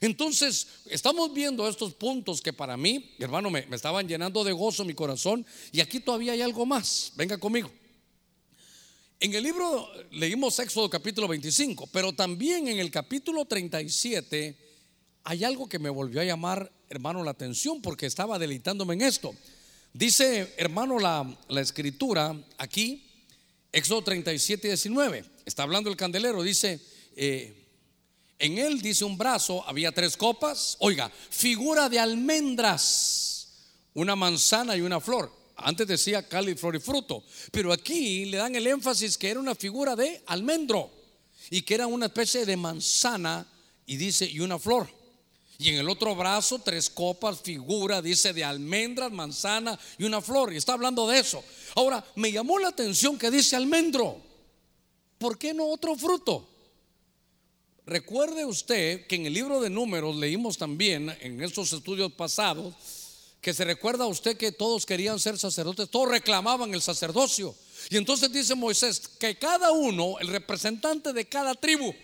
Entonces, estamos viendo estos puntos que para mí, hermano, me, estaban llenando de gozo mi corazón. Y aquí todavía hay algo más. Venga conmigo. En el libro leímos Éxodo capítulo 25, pero también en el capítulo 37 hay algo que me volvió a llamar, hermano, la atención porque estaba deleitándome en esto. Dice, hermano, la, escritura aquí, Éxodo 37 y 19, está hablando el candelero, dice, eh, en él dice un brazo, había tres copas, oiga, figura de almendras, una manzana y una flor. Antes decía cáliz, flor y fruto. Pero aquí le dan el énfasis que era una figura de almendro y que era una especie de manzana y dice y una flor. Y en el otro brazo tres copas, figura, dice de almendras, manzana y una flor. Y está hablando de eso. Ahora, me llamó la atención que dice almendro. ¿Por qué no otro fruto? Recuerde usted que en el libro de números leímos también en estos estudios pasados que se recuerda a usted que todos querían ser sacerdotes, todos reclamaban el sacerdocio. Y entonces dice Moisés que cada uno, el representante de cada tribu,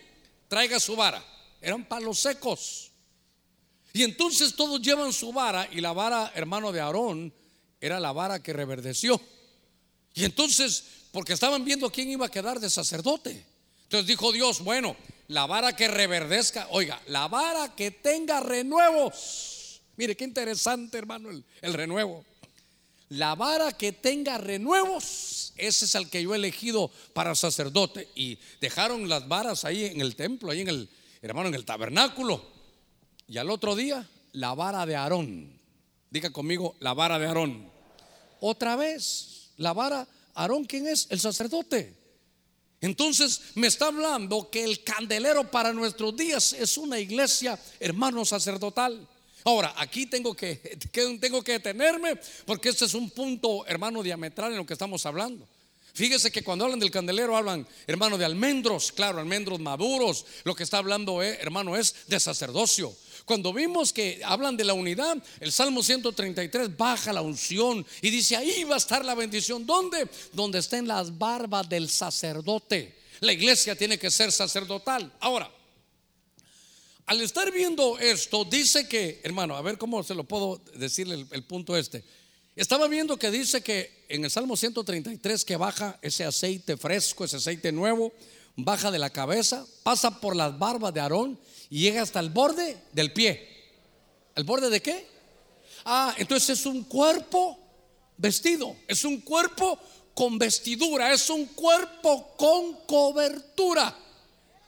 traiga su vara. Eran palos secos. Y entonces todos llevan su vara y la vara, hermano de Aarón, era la vara que reverdeció. Y entonces, porque estaban viendo quién iba a quedar de sacerdote. Entonces dijo Dios, bueno, la vara que reverdezca, oiga, la vara que tenga renuevos. Mire qué interesante, hermano, el, renuevo. La vara que tenga renuevos, ese es el que yo he elegido para sacerdote. Y dejaron las varas ahí en el templo, ahí en el, hermano, en el tabernáculo. Y al otro día, la vara de Aarón. Diga conmigo, la vara de Aarón. Otra vez, la vara, Aarón, ¿quién es? El sacerdote. Entonces me está hablando que el candelero para nuestros días es una iglesia, hermano sacerdotal. Ahora, aquí tengo (laughs) que, tengo que detenerme porque este es un punto, hermano, diametral en lo que estamos hablando. Fíjese que cuando hablan del candelero hablan, hermano, de almendros, claro, almendros maduros. Lo que está hablando, eh, hermano, es de sacerdocio. Cuando vimos que hablan de la unidad, el Salmo 133 baja la unción y dice, ahí va a estar la bendición. ¿Dónde? Donde estén las barbas del sacerdote. La iglesia tiene que ser sacerdotal. Ahora, al estar viendo esto, dice que, hermano, a ver cómo se lo puedo decirle el, punto este. Estaba viendo que dice que en el Salmo 133 que baja ese aceite fresco, ese aceite nuevo, baja de la cabeza, pasa por las barbas de Aarón y llega hasta el borde del pie. ¿El borde de qué? Ah, entonces es un cuerpo vestido, es un cuerpo con vestidura, es un cuerpo con cobertura.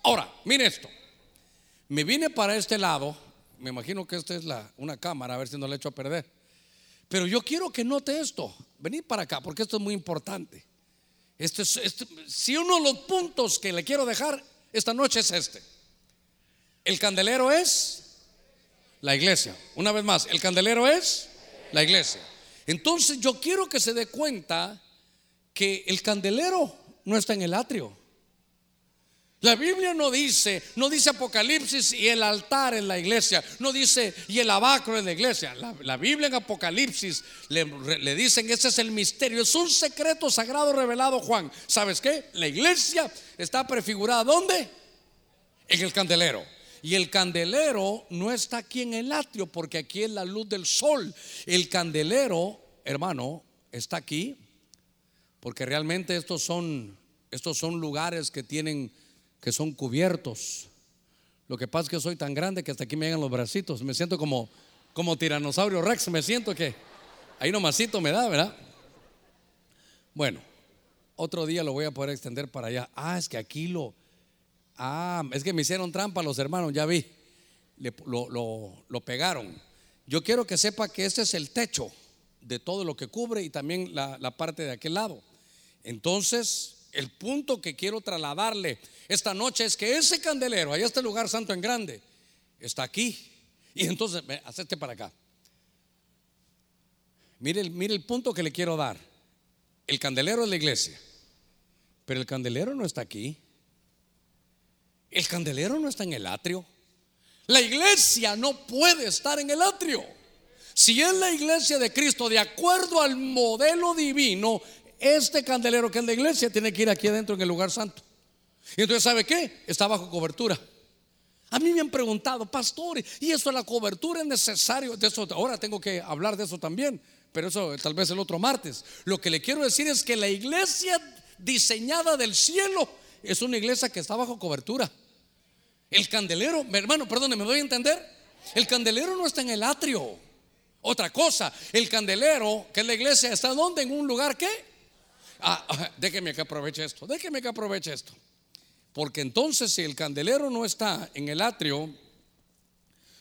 Ahora, mire esto. Me vine para este lado, me imagino que esta es la, una cámara, a ver si no le echo a perder. Pero yo quiero que note esto, venid para acá, porque esto es muy importante. Este este, si uno de los puntos que le quiero dejar esta noche es este. El candelero es la iglesia. Una vez más, el candelero es la iglesia. Entonces yo quiero que se dé cuenta que el candelero no está en el atrio. La Biblia no dice, no dice Apocalipsis y el altar en la iglesia, no dice y el abacro en la iglesia. La, Biblia en Apocalipsis le, le, dicen, ese es el misterio, es un secreto sagrado revelado, Juan. ¿Sabes qué? La iglesia está prefigurada, ¿dónde? En el candelero. Y el candelero no está aquí en el atrio, porque aquí es la luz del sol. El candelero, hermano, está aquí, porque realmente estos son, estos son lugares que tienen que son cubiertos. Lo que pasa es que soy tan grande que hasta aquí me llegan los bracitos. Me siento como, como tiranosaurio rex. Me siento que ahí nomasito me da, ¿verdad? Bueno, otro día lo voy a poder extender para allá. Ah, es que aquí lo. Ah, es que me hicieron trampa los hermanos, ya vi. lo, pegaron. Yo quiero que sepa que este es el techo de todo lo que cubre y también la, parte de aquel lado. Entonces, el punto que quiero trasladarle esta noche es que ese candelero, allá está el lugar santo en grande, está aquí. Y entonces, hacete para acá. Mire, mire el punto que le quiero dar. El candelero es la iglesia, pero el candelero no está aquí. El candelero no está en el atrio. La iglesia no puede estar en el atrio. Si es la iglesia de Cristo, de acuerdo al modelo divino, este candelero que es la iglesia tiene que ir aquí adentro en el lugar santo. Y entonces, ¿sabe qué? Está bajo cobertura. A mí me han preguntado, pastores, ¿y eso la cobertura es necesario? De eso, ahora tengo que hablar de eso también, pero eso tal vez el otro martes. Lo que le quiero decir es que la iglesia diseñada del cielo es una iglesia que está bajo cobertura. El candelero, mi hermano, perdone, ¿me voy a entender? El candelero no está en el atrio. Otra cosa, el candelero, que es la iglesia, ¿está donde? En un lugar que Ah, ah, déjeme que aproveche esto, déjeme que aproveche esto. Porque entonces si el candelero no está en el atrio,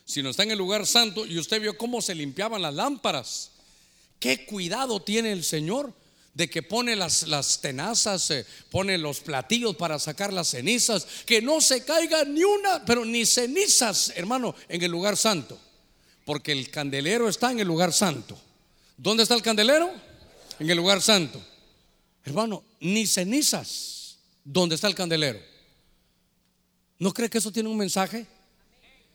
sino está en el lugar santo, y usted vio cómo se limpiaban las lámparas, qué cuidado tiene el Señor de que pone las, las tenazas, eh, pone los platillos para sacar las cenizas, que no se caiga ni una, pero ni cenizas, hermano, en el lugar santo. Porque el candelero está en el lugar santo. ¿Dónde está el candelero? En el lugar santo. Hermano, ni cenizas. ¿Dónde está el candelero? ¿No cree que eso tiene un mensaje?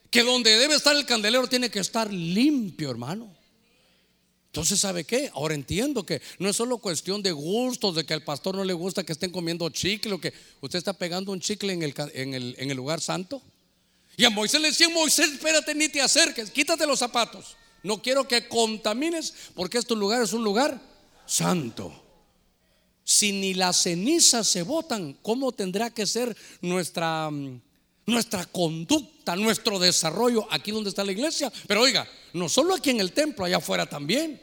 Que donde debe estar el candelero tiene que estar limpio, hermano. Entonces, ¿sabe qué? Ahora entiendo que no es solo cuestión de gustos, de que al pastor no le gusta que estén comiendo chicle o que usted está pegando un chicle en el, en el, en el lugar santo. Y a Moisés le decía, Moisés, espérate, ni te acerques, quítate los zapatos. No quiero que contamines porque este lugar es un lugar santo. Si ni las cenizas se botan, ¿cómo tendrá que ser nuestra, mm, nuestra conducta, nuestro desarrollo aquí donde está la iglesia? Pero oiga, no solo aquí en el templo, allá afuera también.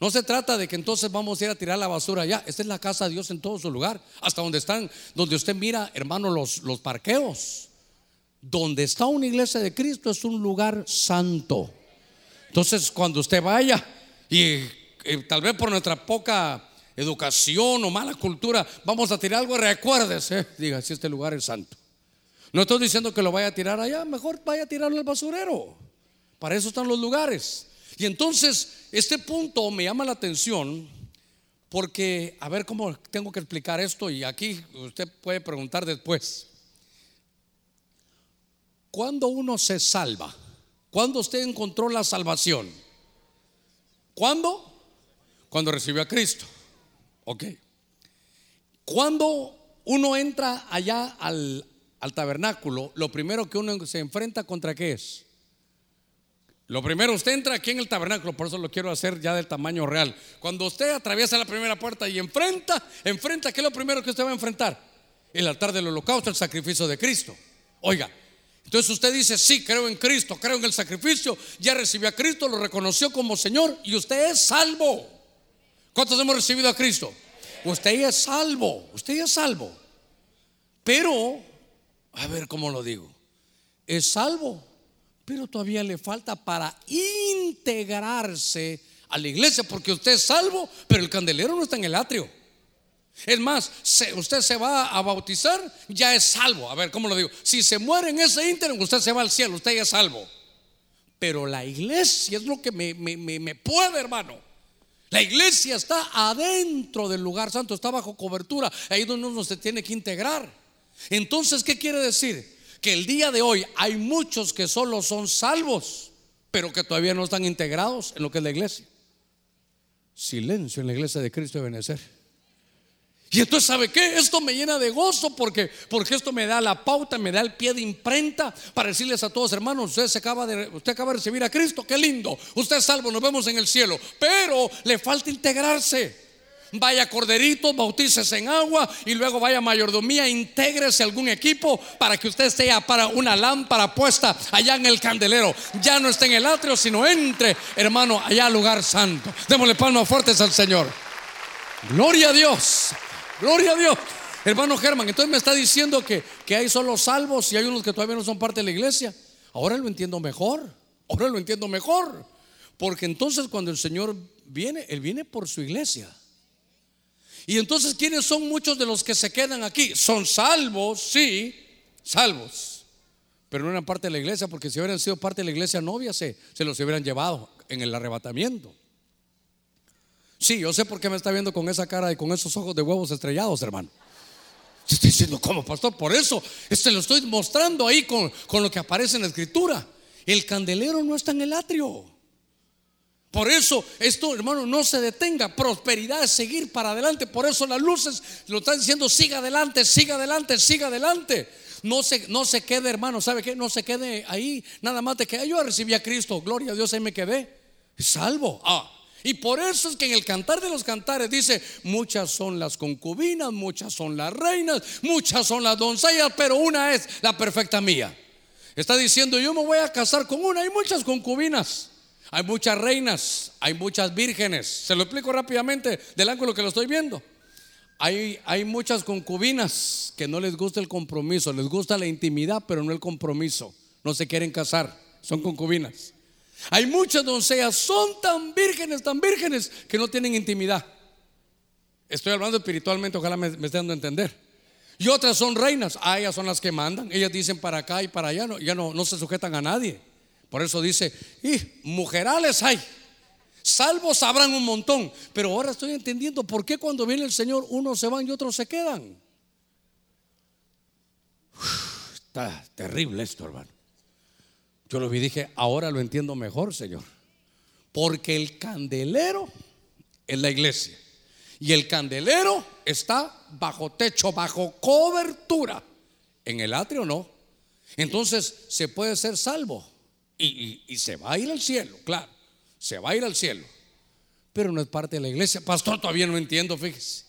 No se trata de que entonces vamos a ir a tirar la basura allá. Esta es la casa de Dios en todo su lugar. Hasta donde están, donde usted mira, hermano, los, los parqueos. Donde está una iglesia de Cristo es un lugar santo. Entonces, cuando usted vaya y tal vez por nuestra poca educación o mala cultura, vamos a tirar algo, recuérdese, diga, si este lugar es santo. No estoy diciendo que lo vaya a tirar allá, mejor vaya a tirarlo al basurero. Para eso están los lugares. Y entonces, este punto me llama la atención porque, a ver cómo tengo que explicar esto y aquí usted puede preguntar después. ¿Cuándo uno se salva? ¿Cuándo usted encontró la salvación? ¿Cuándo? Cuando recibió a Cristo. Ok. Cuando uno entra allá al, tabernáculo, lo primero que uno se enfrenta contra qué es? Lo primero, usted entra aquí en el tabernáculo, por eso lo quiero hacer ya del tamaño real. Cuando usted atraviesa la primera puerta y enfrenta, enfrenta, ¿qué es lo primero que usted va a enfrentar? El altar del holocausto, el sacrificio de Cristo. Oiga, entonces usted dice, sí, creo en Cristo, creo en el sacrificio, ya recibió a Cristo, lo reconoció como Señor y usted es salvo. ¿Cuántos hemos recibido a Cristo? Usted es salvo, usted es salvo. Pero, a ver cómo lo digo, es salvo, pero todavía le falta para integrarse a la iglesia, porque usted es salvo, pero el candelero no está en el atrio. Es más, usted se va a bautizar, ya es salvo. A ver, ¿cómo lo digo? Si se muere en ese ínterin, usted se va al cielo, usted ya es salvo. Pero la iglesia es lo que me, me puede, hermano. La iglesia está adentro del lugar santo, está bajo cobertura, ahí donde uno se tiene que integrar. Entonces, ¿qué quiere decir? Que el día de hoy hay muchos que solo son salvos, pero que todavía no están integrados en lo que es la iglesia. Silencio en la iglesia de Cristo de Benecer. Y entonces, ¿sabe qué? Esto me llena de gozo porque, porque esto me da la pauta, me da el pie de imprenta para decirles a todos, hermanos, usted, se acaba de, usted acaba de recibir a Cristo, qué lindo, usted es salvo, nos vemos en el cielo, pero le falta integrarse. Vaya corderito, bautícese en agua y luego vaya mayordomía, intégrese algún equipo para que usted esté para una lámpara puesta allá en el candelero. Ya no esté en el atrio, sino entre, hermano, allá al lugar santo. Démosle palmas fuertes al Señor. Gloria a Dios. Gloria a Dios. Hermano Germán, entonces me está diciendo que, que hay solo salvos y hay unos que todavía no son parte de la iglesia. Ahora lo entiendo mejor. Ahora lo entiendo mejor. Porque entonces cuando el Señor viene, Él viene por su iglesia. Y entonces, ¿quiénes son muchos de los que se quedan aquí? Son salvos, sí, salvos. Pero no eran parte de la iglesia, porque si hubieran sido parte de la iglesia novia, se, se los hubieran llevado en el arrebatamiento. Sí, yo sé por qué me está viendo con esa cara y con esos ojos de huevos estrellados, hermano. Estoy diciendo, ¿cómo, pastor? Por eso, este lo estoy mostrando ahí con, con lo que aparece en la escritura. El candelero no está en el atrio. Por eso, esto, hermano, no se detenga. Prosperidad es seguir para adelante. Por eso las luces lo están diciendo, siga adelante, siga adelante, siga adelante. No se, no se quede, hermano, ¿sabe qué? No se quede ahí. Nada más de que yo recibí a Cristo. Gloria a Dios, ahí me quedé. Salvo. Ah. Y por eso es que en el cantar de los cantares dice, muchas son las concubinas, muchas son las reinas, muchas son las doncellas, pero una es la perfecta mía. Está diciendo, yo me voy a casar con una, hay muchas concubinas. Hay muchas reinas, hay muchas vírgenes. Se lo explico rápidamente del ángulo que lo estoy viendo. Hay, hay muchas concubinas que no les gusta el compromiso, les gusta la intimidad, pero no el compromiso. No se quieren casar, son concubinas. Hay muchas doncellas, son tan vírgenes, tan vírgenes, que no tienen intimidad. Estoy hablando espiritualmente, ojalá me, me esté dando a entender. Y otras son reinas, ah, ellas son las que mandan. Ellas dicen para acá y para allá, ya no, no se sujetan a nadie. Por eso dice, y mujerales hay, salvos habrán un montón. Pero ahora estoy entendiendo por qué cuando viene el Señor unos se van y otros se quedan. está terrible esto, hermano. Yo lo vi y dije, ahora lo entiendo mejor, Señor. Porque el candelero es la iglesia. Y el candelero está bajo techo, bajo cobertura. En el atrio no. Entonces se puede ser salvo y, se va a ir al cielo, claro, se va a ir al cielo, pero no es parte de la iglesia. Pastor, todavía no entiendo, fíjese.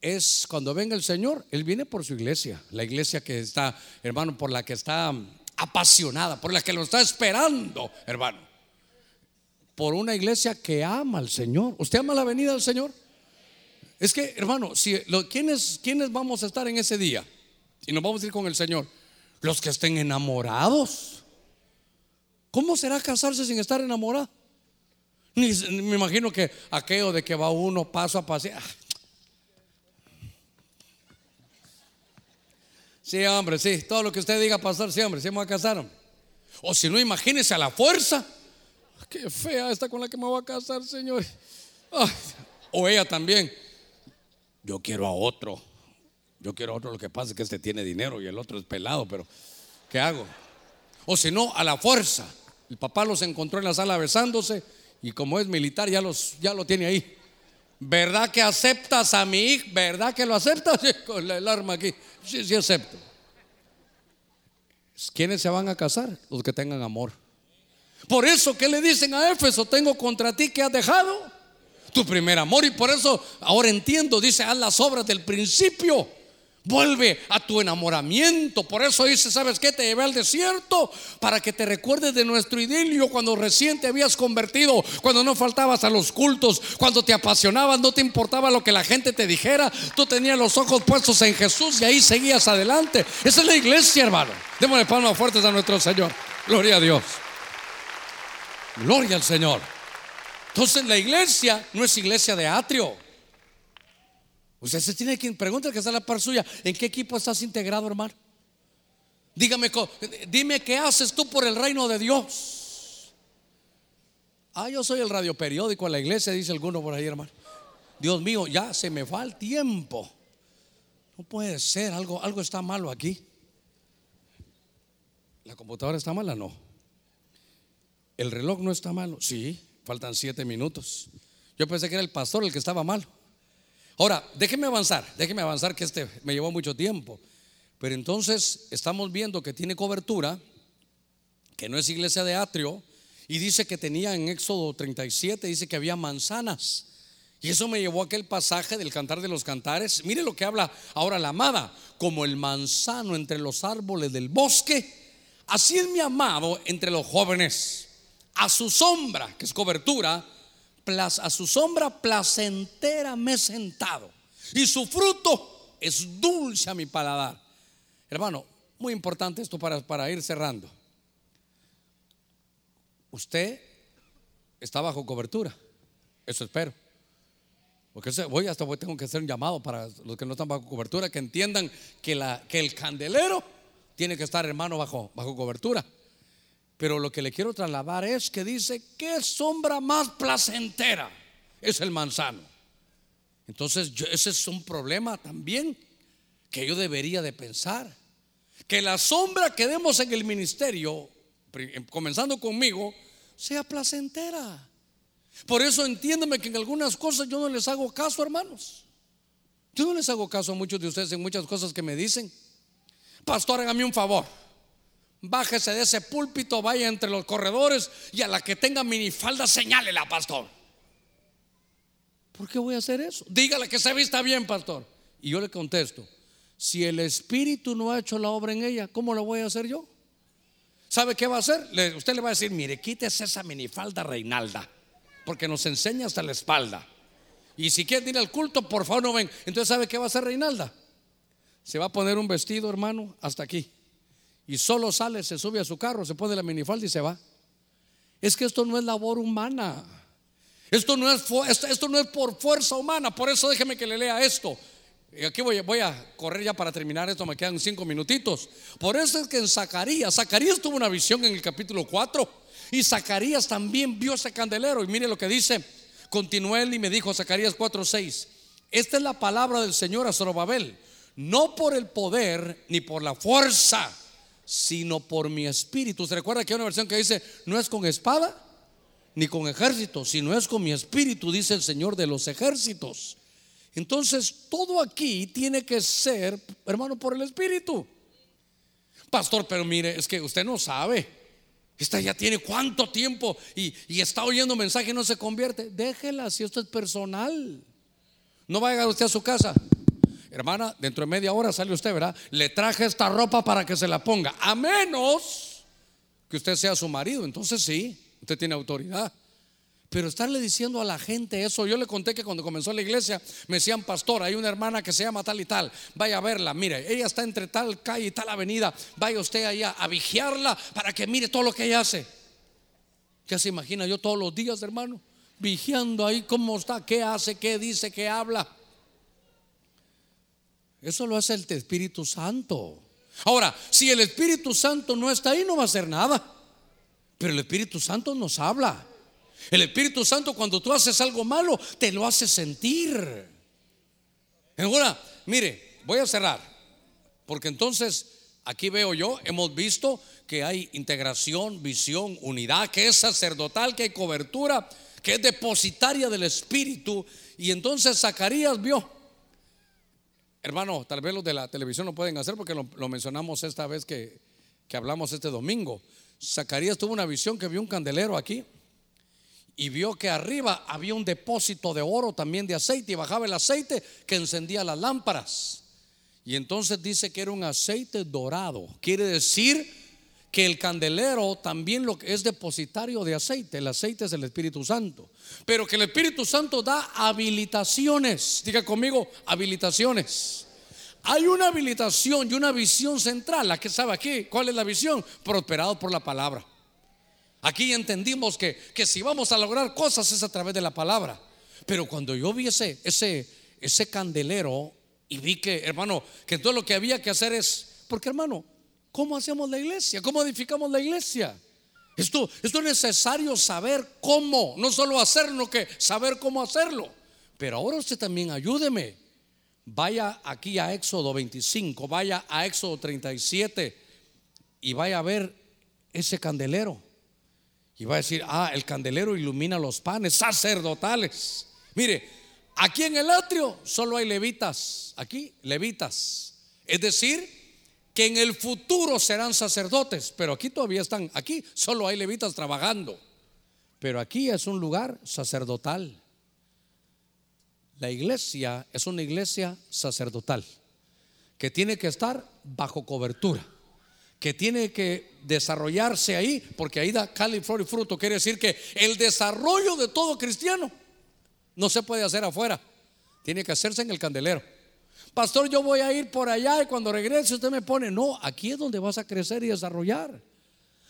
Es cuando venga el Señor, Él viene por su iglesia, la iglesia que está, hermano, por la que está apasionada, por la que lo está esperando, hermano. Por una iglesia que ama al Señor. ¿Usted ama la venida del Señor? Es que, hermano, si ¿quiénes, ¿quiénes vamos a estar en ese día? Y nos vamos a ir con el Señor. Los que estén enamorados. ¿Cómo será casarse sin estar enamorado? Ni, me imagino que aquello de que va uno paso a paso. Ah. Sí, hombre, sí. Todo lo que usted diga, pastor, sí, hombre, sí me voy a casar. O si no, imagínese a la fuerza. Qué fea está con la que me voy a casar, Señor. O ella también. Yo quiero a otro. Yo quiero a otro. Lo que pasa es que este tiene dinero y el otro es pelado, pero ¿qué hago? O si no, a la fuerza. El papá los encontró en la sala besándose y como es militar ya, los, ya lo tiene ahí. ¿Verdad que aceptas a mi hijo? ¿Verdad que lo aceptas? (laughs) Con el arma aquí. Sí, sí acepto. ¿Quiénes se van a casar? Los que tengan amor. Por eso, ¿qué le dicen a Éfeso? Tengo contra ti que has dejado tu primer amor. Y por eso ahora entiendo, dice, haz las obras del principio. Vuelve a tu enamoramiento. Por eso dice, ¿sabes qué? Te llevé al desierto para que te recuerdes de nuestro idilio cuando recién te habías convertido, cuando no faltabas a los cultos, cuando te apasionabas, no te importaba lo que la gente te dijera. Tú tenías los ojos puestos en Jesús y ahí seguías adelante. Esa es la iglesia, hermano. Démosle palmas fuertes a nuestro Señor. Gloria a Dios. Gloria al Señor. Entonces la iglesia no es iglesia de atrio. Usted se tiene que preguntar que está la par suya. ¿En qué equipo estás integrado, hermano? Dígame, dime qué haces tú por el reino de Dios. Ah, yo soy el radioperiódico en la iglesia, dice alguno por ahí, hermano. Dios mío, ya se me va el tiempo. No puede ser, algo, algo está malo aquí. ¿La computadora está mala? No. ¿El reloj no está malo? Sí, faltan siete minutos. Yo pensé que era el pastor el que estaba malo. Ahora, déjeme avanzar, déjeme avanzar que este me llevó mucho tiempo. Pero entonces estamos viendo que tiene cobertura, que no es iglesia de atrio, y dice que tenía en Éxodo 37, dice que había manzanas. Y eso me llevó a aquel pasaje del cantar de los cantares. Mire lo que habla ahora la amada, como el manzano entre los árboles del bosque, así es mi amado entre los jóvenes. A su sombra, que es cobertura, a su sombra placentera me he sentado. Y su fruto es dulce a mi paladar. Hermano, muy importante esto para, para ir cerrando. usted está bajo cobertura. Eso espero. Porque voy hasta voy, tengo que hacer un llamado para los que no están bajo cobertura, que entiendan que, la, que el candelero tiene que estar, hermano, bajo, bajo cobertura. Pero lo que le quiero trasladar es que dice, ¿qué sombra más placentera es el manzano? Entonces, ese es un problema también que yo debería de pensar. Que la sombra que demos en el ministerio, comenzando conmigo, sea placentera. Por eso entiéndeme que en algunas cosas yo no les hago caso, hermanos. Yo no les hago caso a muchos de ustedes en muchas cosas que me dicen. Pastor, hágame un favor. Bájese de ese púlpito, vaya entre los corredores y a la que tenga minifalda, señálela, pastor. ¿Por qué voy a hacer eso? Dígale que se vista bien, pastor. Y yo le contesto, si el Espíritu no ha hecho la obra en ella, ¿cómo la voy a hacer yo? ¿Sabe qué va a hacer? usted le va a decir, mire, quítese esa minifalda Reinalda porque nos enseña hasta la espalda. Y si quieren ir al culto, por favor no ven. Entonces, ¿sabe qué va a hacer Reinalda? Se va a poner un vestido, hermano, hasta aquí. Y solo sale, se sube a su carro, se pone la minifalda y se va. Es que esto no es labor humana. Esto no es, esto no es por fuerza humana. Por eso déjeme que le lea esto. Aquí voy, voy, a correr ya para terminar esto, me quedan cinco minutitos. Por eso es que en Zacarías, Zacarías tuvo una visión en el capítulo 4 y Zacarías también vio ese candelero. Y mire lo que dice. Continuó él y me dijo, Zacarías 4:6. Esta es la palabra del Señor a Zorobabel. No por el poder ni por la fuerza, sino por mi espíritu. ¿Se recuerda que hay una versión que dice, no es con espada ni con ejército, sino es con mi espíritu, dice el Señor de los ejércitos. Entonces, todo aquí tiene que ser, hermano, por el espíritu. Pastor, pero mire, es que usted no sabe. Esta ya tiene cuánto tiempo y, está oyendo mensaje y no se convierte. Déjela si esto es personal. No va a llegar usted a su casa. Hermana, dentro de media hora sale usted, ¿verdad? Le traje esta ropa para que se la ponga. A menos que usted sea su marido. Entonces sí, usted tiene autoridad. Pero estarle diciendo a la gente eso, yo le conté que cuando comenzó la iglesia me decían, pastor, hay una hermana que se llama tal y tal, vaya a verla, mire, ella está entre tal calle y tal avenida, vaya usted allá a vigiarla para que mire todo lo que ella hace. Ya se imagina yo todos los días, hermano, vigiando ahí cómo está, qué hace, qué dice, qué habla. Eso lo hace el Espíritu Santo. Ahora, si el Espíritu Santo no está ahí, no va a hacer nada. Pero el Espíritu Santo nos habla. El Espíritu Santo cuando tú haces algo malo, te lo hace sentir. Ahora, mire, voy a cerrar, porque entonces aquí veo yo, hemos visto que hay integración, visión, unidad, que es sacerdotal, que hay cobertura, que es depositaria del Espíritu. Y entonces Zacarías vio, hermano, tal vez los de la televisión lo pueden hacer porque lo, mencionamos esta vez que, que hablamos este domingo. Zacarías tuvo una visión que vio un candelero aquí y vio que arriba había un depósito de oro también de aceite y bajaba el aceite que encendía las lámparas. Y entonces dice que era un aceite dorado. Quiere decir que el candelero también lo que es depositario de aceite. El aceite es el Espíritu Santo. Pero que el Espíritu Santo da habilitaciones. Diga conmigo, habilitaciones. Hay una habilitación y una visión central. ¿La que sabe aquí? ¿Cuál es la visión? Prosperado por la palabra. Aquí entendimos que, que si vamos a lograr cosas es a través de la palabra. Pero cuando yo vi ese, ese, candelero y vi que, hermano, que todo lo que había que hacer es, porque hermano, ¿cómo hacemos la iglesia? ¿Cómo edificamos la iglesia? Esto, esto es necesario saber cómo, no solo hacerlo, que saber cómo hacerlo. Pero ahora usted también ayúdeme. Vaya aquí a Éxodo 25, vaya a Éxodo 37 y vaya a ver ese candelero. Y va a decir, ah, el candelero ilumina los panes sacerdotales. Mire, aquí en el atrio solo hay levitas, aquí levitas. Es decir, que en el futuro serán sacerdotes, pero aquí todavía están, aquí solo hay levitas trabajando. Pero aquí es un lugar sacerdotal. La iglesia es una iglesia sacerdotal que tiene que estar bajo cobertura que tiene que desarrollarse ahí, porque ahí da cal y flor y fruto. Quiere decir que el desarrollo de todo cristiano no se puede hacer afuera, tiene que hacerse en el candelero. Pastor, yo voy a ir por allá y cuando regrese usted me pone, no, aquí es donde vas a crecer y desarrollar.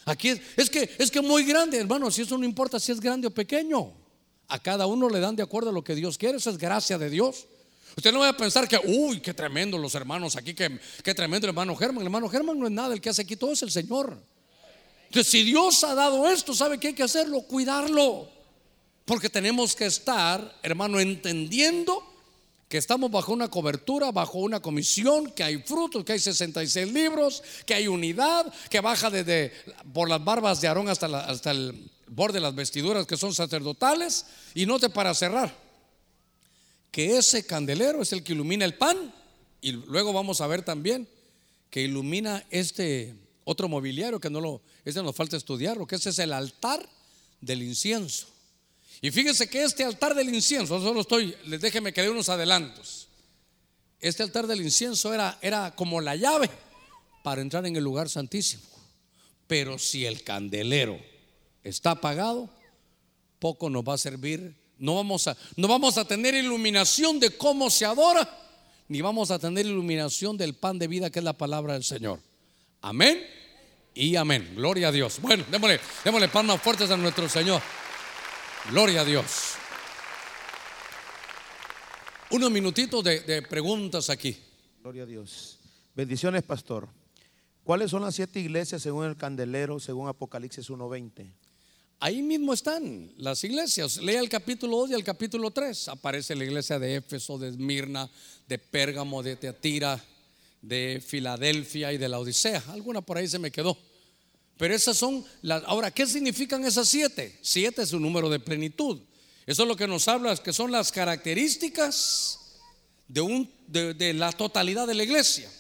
Aquí es, es que es que muy grande, hermano, si eso no importa si es grande o pequeño. A cada uno le dan de acuerdo a lo que Dios quiere, eso es gracia de Dios. Usted no va a pensar que, uy, qué tremendo los hermanos aquí, qué, tremendo el hermano Germán. Hermano Germán no es nada, el que hace aquí todo es el Señor. Entonces, si Dios ha dado esto, ¿sabe qué hay que hacerlo? Cuidarlo. Porque tenemos que estar, hermano, entendiendo que estamos bajo una cobertura, bajo una comisión, que hay frutos, que hay 66 libros, que hay unidad, que baja desde por las barbas de Aarón hasta, hasta el borde de las vestiduras que son sacerdotales. Y note para cerrar, que ese candelero es el que ilumina el pan. Y luego vamos a ver también que ilumina este otro mobiliario que no lo, este nos falta estudiarlo, que ese es el altar del incienso. Y fíjense que este altar del incienso, solo estoy, les déjenme que dé unos adelantos. Este altar del incienso era, era como la llave para entrar en el lugar santísimo. Pero si el candelero está apagado, poco nos va a servir. No vamos a, no vamos a tener iluminación de cómo se adora, ni vamos a tener iluminación del pan de vida que es la palabra del Señor. Amén y amén. Gloria a Dios. Bueno, démosle, démosle palmas fuertes a nuestro Señor. Gloria a Dios. Unos minutitos de, preguntas aquí. Gloria a Dios. Bendiciones, pastor. ¿Cuáles son las siete iglesias según el candelero, según Apocalipsis 1.20? Ahí mismo están las iglesias. Lea el capítulo 2 y el capítulo 3. Aparece la iglesia de Éfeso, de Esmirna, de Pérgamo, de Teatira, de Filadelfia y de la Odisea. Alguna por ahí se me quedó. Pero esas son las... Ahora, ¿qué significan esas siete? Siete es un número de plenitud. Eso es lo que nos habla, que son las características de, un, de, la totalidad de la iglesia.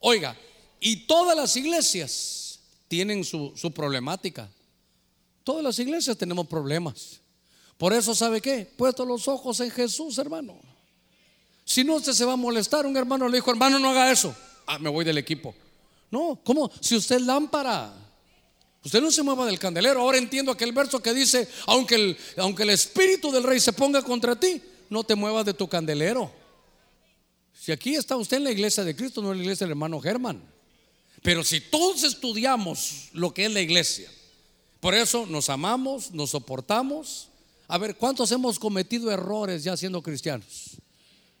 Oiga, y todas las iglesias tienen su, su problemática. Todas las iglesias tenemos problemas. Por eso, ¿sabe qué? Puesto los ojos en Jesús, hermano. Si no, usted se va a molestar. Un hermano le dijo, hermano, no haga eso. Ah, me voy del equipo. No, ¿cómo? Si usted es lámpara. Usted no se mueva del candelero. Ahora entiendo aquel verso que dice, aunque el, aunque el espíritu del rey se ponga contra ti, no te muevas de tu candelero. Si aquí está usted en la iglesia de Cristo, no en la iglesia del hermano Germán. Pero si todos estudiamos lo que es la iglesia, por eso nos amamos, nos soportamos. A ver, ¿cuántos hemos cometido errores ya siendo cristianos?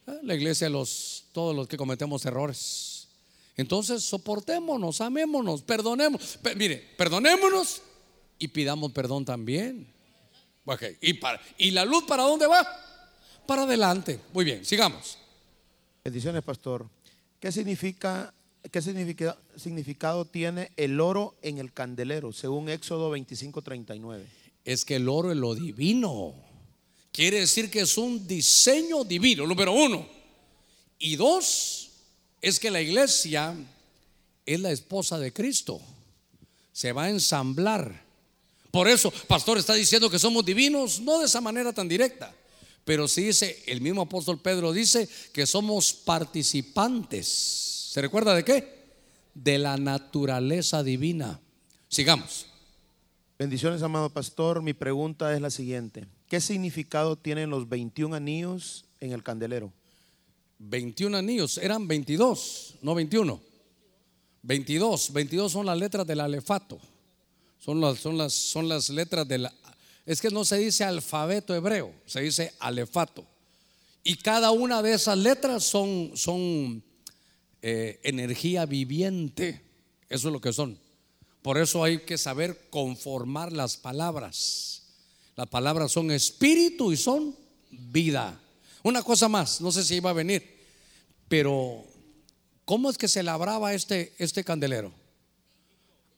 Eh, la iglesia, los, todos los que cometemos errores. Entonces soportémonos, amémonos, perdonemos. mire, perdonémonos y pidamos perdón también. ¿y, para, ¿Y la luz para dónde va? Para adelante. Muy bien, sigamos. Bendiciones, pastor. ¿Qué significa, qué significado tiene el oro en el candelero, según Éxodo 25:39? Es que el oro es lo divino. Quiere decir que es un diseño divino, número uno. Y dos, es que la iglesia es la esposa de Cristo. Se va a ensamblar. Por eso, pastor está diciendo que somos divinos, no de esa manera tan directa, pero sí dice, el mismo apóstol Pedro dice que somos participantes. ¿Se recuerda de qué? De la naturaleza divina. Sigamos. Bendiciones, amado pastor. Mi pregunta es la siguiente. ¿Qué significado tienen los 21 anillos en el candelero? 21 anillos, eran 22, no 21. 22, 22 son las letras del alefato. Son las, son las, son las letras del... Es que no se dice alfabeto hebreo, se dice alefato. Y cada una de esas letras son, son eh, energía viviente. Eso es lo que son. Por eso hay que saber conformar las palabras. Las palabras son espíritu y son vida. Una cosa más, no sé si iba a venir, pero ¿cómo es que se labraba este, este candelero?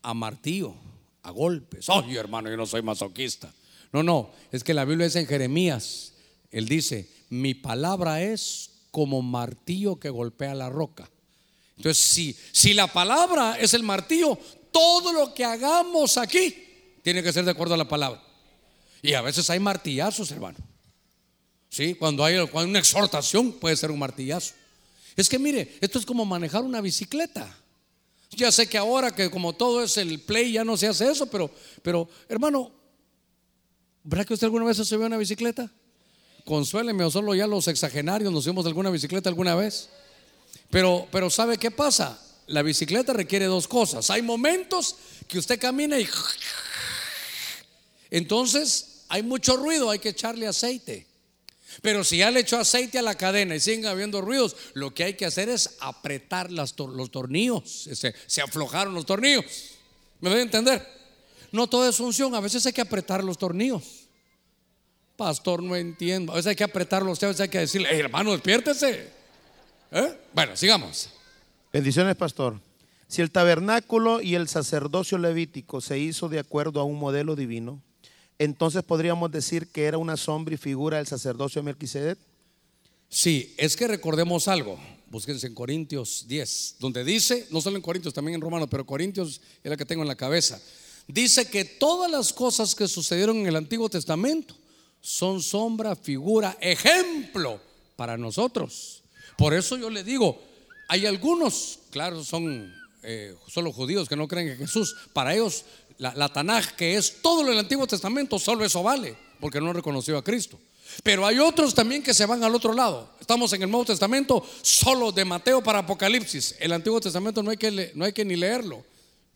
A martillo, a golpes. Oye, hermano, yo no soy masoquista. No, no, es que la Biblia dice en Jeremías, él dice, mi palabra es como martillo que golpea la roca. Entonces, si, si la palabra es el martillo, todo lo que hagamos aquí tiene que ser de acuerdo a la palabra. Y a veces hay martillazos, hermano. ¿Sí? Cuando hay, una exhortación puede ser un martillazo. Es que mire, esto es como manejar una bicicleta. Ya sé que ahora que como todo es el play ya no se hace eso, pero, pero hermano, ¿verdad que usted alguna vez se subió a una bicicleta? Consuéleme o solo ya los exagenarios nos subimos de alguna bicicleta alguna vez. Pero, pero ¿sabe qué pasa? la bicicleta requiere dos cosas. Hay momentos que usted camina y... Entonces hay mucho ruido, hay que echarle aceite. Pero si ya le echó aceite a la cadena y siguen habiendo ruidos, lo que hay que hacer es apretar los tornillos. Se, se aflojaron los tornillos. ¿Me voy a entender? No todo es función, a veces hay que apretar los tornillos. Pastor, no entiendo. A veces hay que apretarlos, a veces hay que decirle, hermano, despiértese. ¿Eh? Bueno, sigamos. Bendiciones, pastor. Si el tabernáculo y el sacerdocio levítico se hizo de acuerdo a un modelo divino, entonces podríamos decir que era una sombra y figura del sacerdocio de Melquisedec. Sí, es que recordemos algo. Búsquense en Corintios 10, donde dice, no solo en Corintios, también en Romanos, pero Corintios es la que tengo en la cabeza. Dice que todas las cosas que sucedieron en el Antiguo Testamento son sombra, figura, ejemplo para nosotros. Por eso yo le digo, hay algunos, claro, son eh, solo judíos que no creen en Jesús. Para ellos, la, la Tanaj, que es todo del Antiguo Testamento, solo eso vale, porque no reconoció a Cristo. Pero hay otros también que se van al otro lado. Estamos en el Nuevo Testamento solo de Mateo para Apocalipsis. El Antiguo Testamento no hay que, no hay que ni leerlo.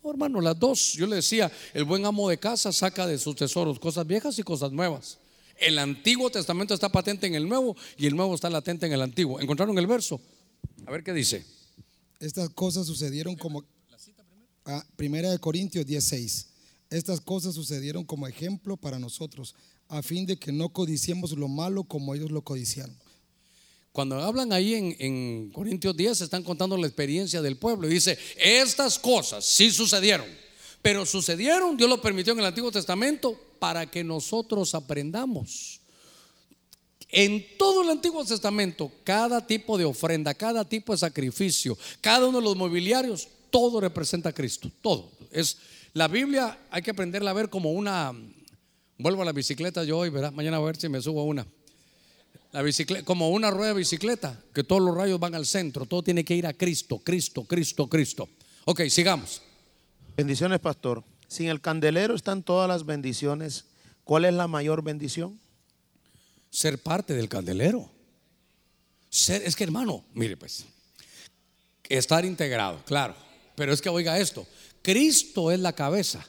No, hermano, las dos. Yo le decía, el buen amo de casa saca de sus tesoros cosas viejas y cosas nuevas. El Antiguo Testamento está patente en el Nuevo y el Nuevo está latente en el Antiguo. ¿Encontraron el verso? A ver qué dice. Estas cosas sucedieron como... Ah, primera de Corintios 16. Estas cosas sucedieron como ejemplo para nosotros, a fin de que no codiciemos lo malo como ellos lo codiciaron. Cuando hablan ahí en, en Corintios 10, están contando la experiencia del pueblo. Y dice, estas cosas sí sucedieron, pero sucedieron, Dios lo permitió en el Antiguo Testamento para que nosotros aprendamos. En todo el Antiguo Testamento, cada tipo de ofrenda, cada tipo de sacrificio, cada uno de los mobiliarios, todo representa a Cristo. Todo. Es, la Biblia hay que aprenderla a ver como una. Vuelvo a la bicicleta yo hoy, ¿verdad? Mañana a ver si me subo a una. La bicicleta, como una rueda de bicicleta, que todos los rayos van al centro, todo tiene que ir a Cristo, Cristo, Cristo, Cristo. Ok, sigamos. Bendiciones, pastor. Sin el candelero están todas las bendiciones. ¿Cuál es la mayor bendición? Ser parte del candelero. Ser, es que hermano, mire pues, estar integrado, claro. Pero es que oiga esto, Cristo es la cabeza.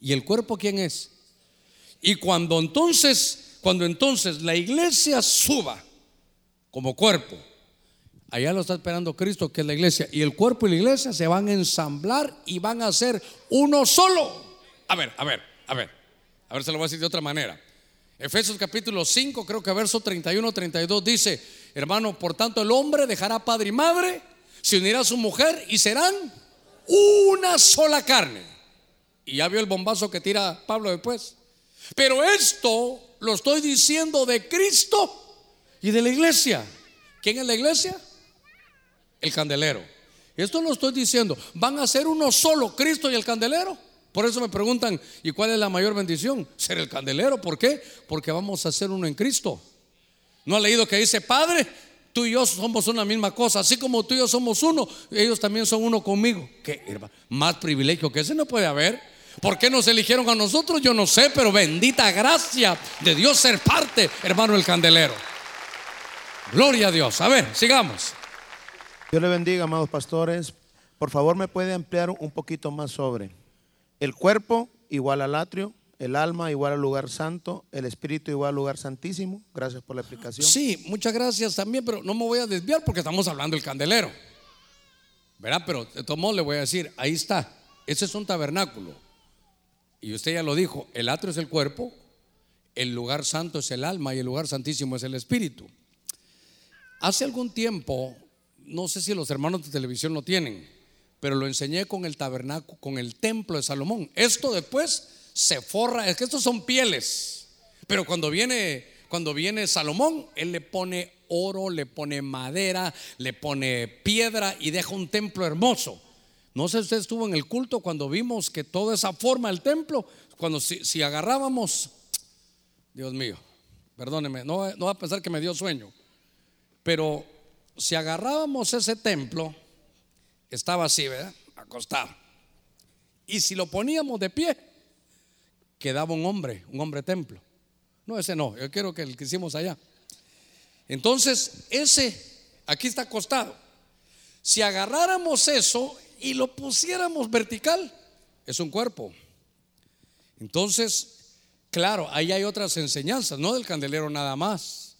¿Y el cuerpo quién es? Y cuando entonces, cuando entonces la iglesia suba como cuerpo, allá lo está esperando Cristo, que es la iglesia, y el cuerpo y la iglesia se van a ensamblar y van a ser uno solo. A ver, a ver, a ver, a ver, se lo voy a decir de otra manera. Efesios capítulo 5, creo que verso 31, 32 dice, hermano, por tanto el hombre dejará padre y madre, se unirá a su mujer y serán una sola carne. Y ya vio el bombazo que tira Pablo después. Pero esto lo estoy diciendo de Cristo y de la iglesia. ¿Quién es la iglesia? El candelero. Esto lo estoy diciendo. Van a ser uno solo, Cristo y el candelero. Por eso me preguntan, ¿y cuál es la mayor bendición? Ser el candelero. ¿Por qué? Porque vamos a ser uno en Cristo. ¿No ha leído que dice, Padre, tú y yo somos una misma cosa? Así como tú y yo somos uno, ellos también son uno conmigo. ¿Qué, hermano? Más privilegio que ese no puede haber. ¿Por qué nos eligieron a nosotros? Yo no sé, pero bendita gracia de Dios ser parte, hermano, el candelero. Gloria a Dios. A ver, sigamos. Dios le bendiga, amados pastores. Por favor, me puede ampliar un poquito más sobre el cuerpo igual al atrio, el alma igual al lugar santo, el espíritu igual al lugar santísimo. Gracias por la explicación. Sí, muchas gracias también, pero no me voy a desviar porque estamos hablando del candelero. ¿Verdad? Pero de todos le voy a decir, ahí está. Ese es un tabernáculo. Y usted ya lo dijo, el atrio es el cuerpo, el lugar santo es el alma y el lugar santísimo es el espíritu. Hace algún tiempo, no sé si los hermanos de televisión lo tienen, pero lo enseñé con el tabernáculo, con el templo de Salomón. Esto después se forra, es que estos son pieles, pero cuando viene, cuando viene Salomón, él le pone oro, le pone madera, le pone piedra y deja un templo hermoso. No sé si usted estuvo en el culto cuando vimos que toda esa forma del templo, cuando si, si agarrábamos, Dios mío, perdóneme, no, no va a pensar que me dio sueño, pero si agarrábamos ese templo, estaba así, ¿verdad? Acostado. Y si lo poníamos de pie, quedaba un hombre, un hombre templo. No, ese no, yo quiero que el que hicimos allá. Entonces, ese aquí está acostado. Si agarráramos eso y lo pusiéramos vertical, es un cuerpo. Entonces, claro, ahí hay otras enseñanzas, no del candelero nada más.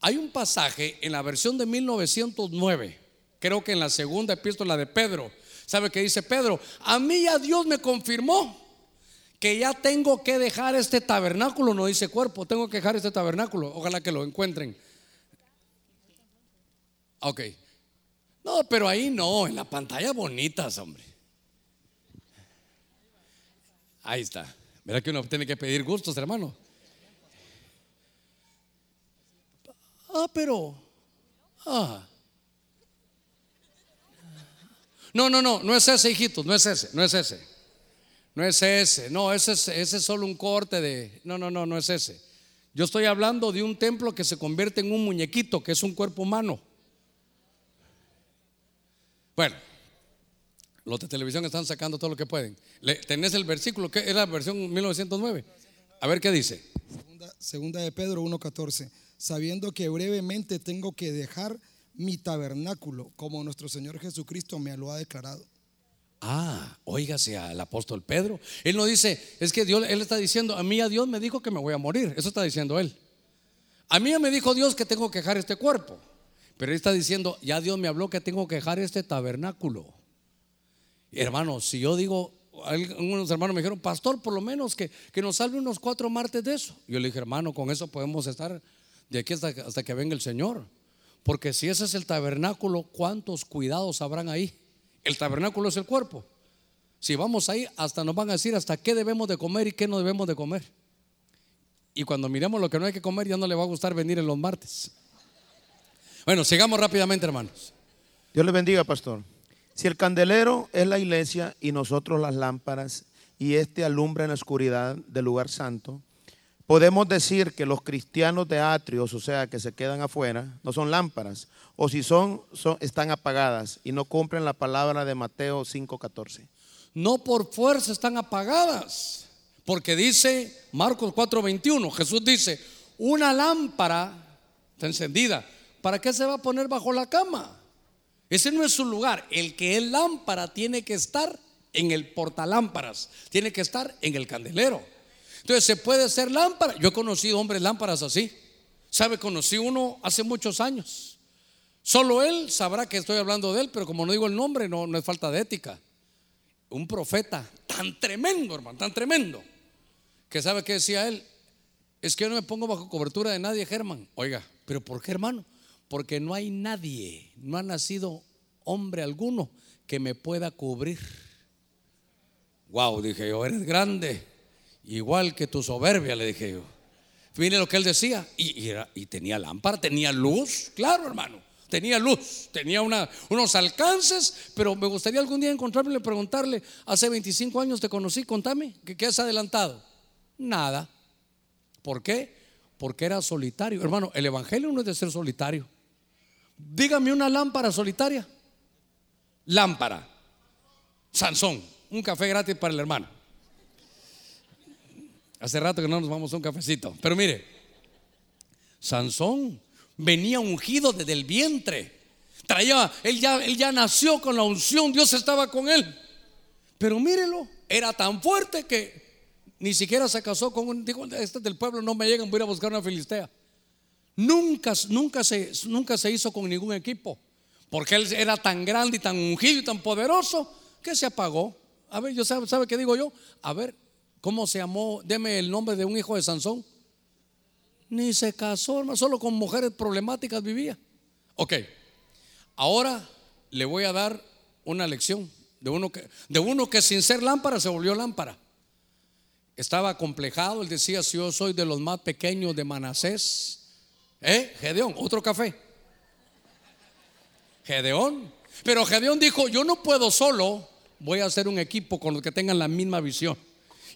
Hay un pasaje en la versión de 1909, creo que en la segunda epístola de Pedro. ¿Sabe qué dice Pedro? A mí ya Dios me confirmó que ya tengo que dejar este tabernáculo, no dice cuerpo, tengo que dejar este tabernáculo. Ojalá que lo encuentren. Ok. No, pero ahí no, en la pantalla bonitas, hombre. Ahí está. Verá que uno tiene que pedir gustos, hermano. Ah, pero. Ah. No, no, no, no es ese, hijitos, no es ese, no es ese. No es ese, no, ese es, ese es solo un corte de. No, no, no, no es ese. Yo estoy hablando de un templo que se convierte en un muñequito, que es un cuerpo humano. Bueno, los de televisión están sacando todo lo que pueden. ¿Tenés el versículo? ¿Qué es la versión 1909? A ver qué dice. Segunda de Pedro 1.14. Sabiendo que brevemente tengo que dejar mi tabernáculo, como nuestro Señor Jesucristo me lo ha declarado. Ah, óigase al apóstol Pedro. Él no dice, es que Dios, él está diciendo, a mí a Dios me dijo que me voy a morir. Eso está diciendo él. A mí me dijo Dios que tengo que dejar este cuerpo. Pero él está diciendo, ya Dios me habló que tengo que dejar este tabernáculo. Hermanos, si yo digo, algunos hermanos me dijeron, pastor, por lo menos que, que, nos salve unos cuatro martes de eso. Yo le dije, hermano, con eso podemos estar de aquí hasta, hasta que venga el Señor. Porque si ese es el tabernáculo, ¿cuántos cuidados habrán ahí? El tabernáculo es el cuerpo. Si vamos ahí, hasta nos van a decir hasta qué debemos de comer y qué no debemos de comer. Y cuando miremos lo que no hay que comer, ya no le va a gustar venir en los martes. Bueno, sigamos rápidamente, hermanos. Dios le bendiga, pastor. Si el candelero es la iglesia y nosotros las lámparas, y este alumbra en la oscuridad del lugar santo, podemos decir que los cristianos de atrios, o sea, que se quedan afuera, no son lámparas, o si son, son están apagadas y no cumplen la palabra de Mateo 5:14. No por fuerza están apagadas, porque dice Marcos 4:21, Jesús dice, una lámpara está encendida, ¿para qué se va a poner bajo la cama? Ese no es su lugar. El que es lámpara tiene que estar en el portalámparas, tiene que estar en el candelero. Entonces se puede ser lámpara. Yo he conocido hombres lámparas así. ¿Sabe? Conocí uno hace muchos años. Solo él sabrá que estoy hablando de él, pero como no digo el nombre, no, no es falta de ética. Un profeta tan tremendo, hermano, tan tremendo, que sabe que decía él, es que yo no me pongo bajo cobertura de nadie, Germán. Oiga, pero ¿por qué, hermano? Porque no hay nadie, no ha nacido hombre alguno que me pueda cubrir. Wow, dije yo, eres grande igual que tu soberbia, le dije yo. Mire lo que él decía, y, tenía lámpara, tenía luz, claro hermano, tenía luz, tenía unos alcances, pero me gustaría algún día encontrarme y preguntarle, hace 25 años te conocí, contame, ¿qué, qué has adelantado? Nada. ¿Por qué? Porque era solitario. Hermano, el Evangelio no es de ser solitario. Dígame una lámpara solitaria. Lámpara. Sansón, un café gratis para el hermano. Hace rato que no nos vamos a un cafecito. Pero mire, Sansón venía ungido desde el vientre. Traía, él ya, él ya nació con la unción, Dios estaba con él. Pero mírelo, era tan fuerte que ni siquiera se casó con un, dijo, este del pueblo no me llegan, voy a buscar una filistea. Nunca, nunca, se, nunca se hizo con ningún equipo, porque él era tan grande y tan ungido y tan poderoso que se apagó. A ver, yo sabe, sabe qué digo yo. A ver, ¿Cómo se llamó? Deme el nombre de un hijo de Sansón. Ni se casó, solo con mujeres problemáticas vivía. Ok, ahora le voy a dar una lección de uno que, de uno que sin ser lámpara se volvió lámpara. Estaba complejado, él decía, si yo soy de los más pequeños de Manasés. ¿Eh? Gedeón, otro café. Gedeón. Pero Gedeón dijo, yo no puedo solo, voy a hacer un equipo con los que tengan la misma visión.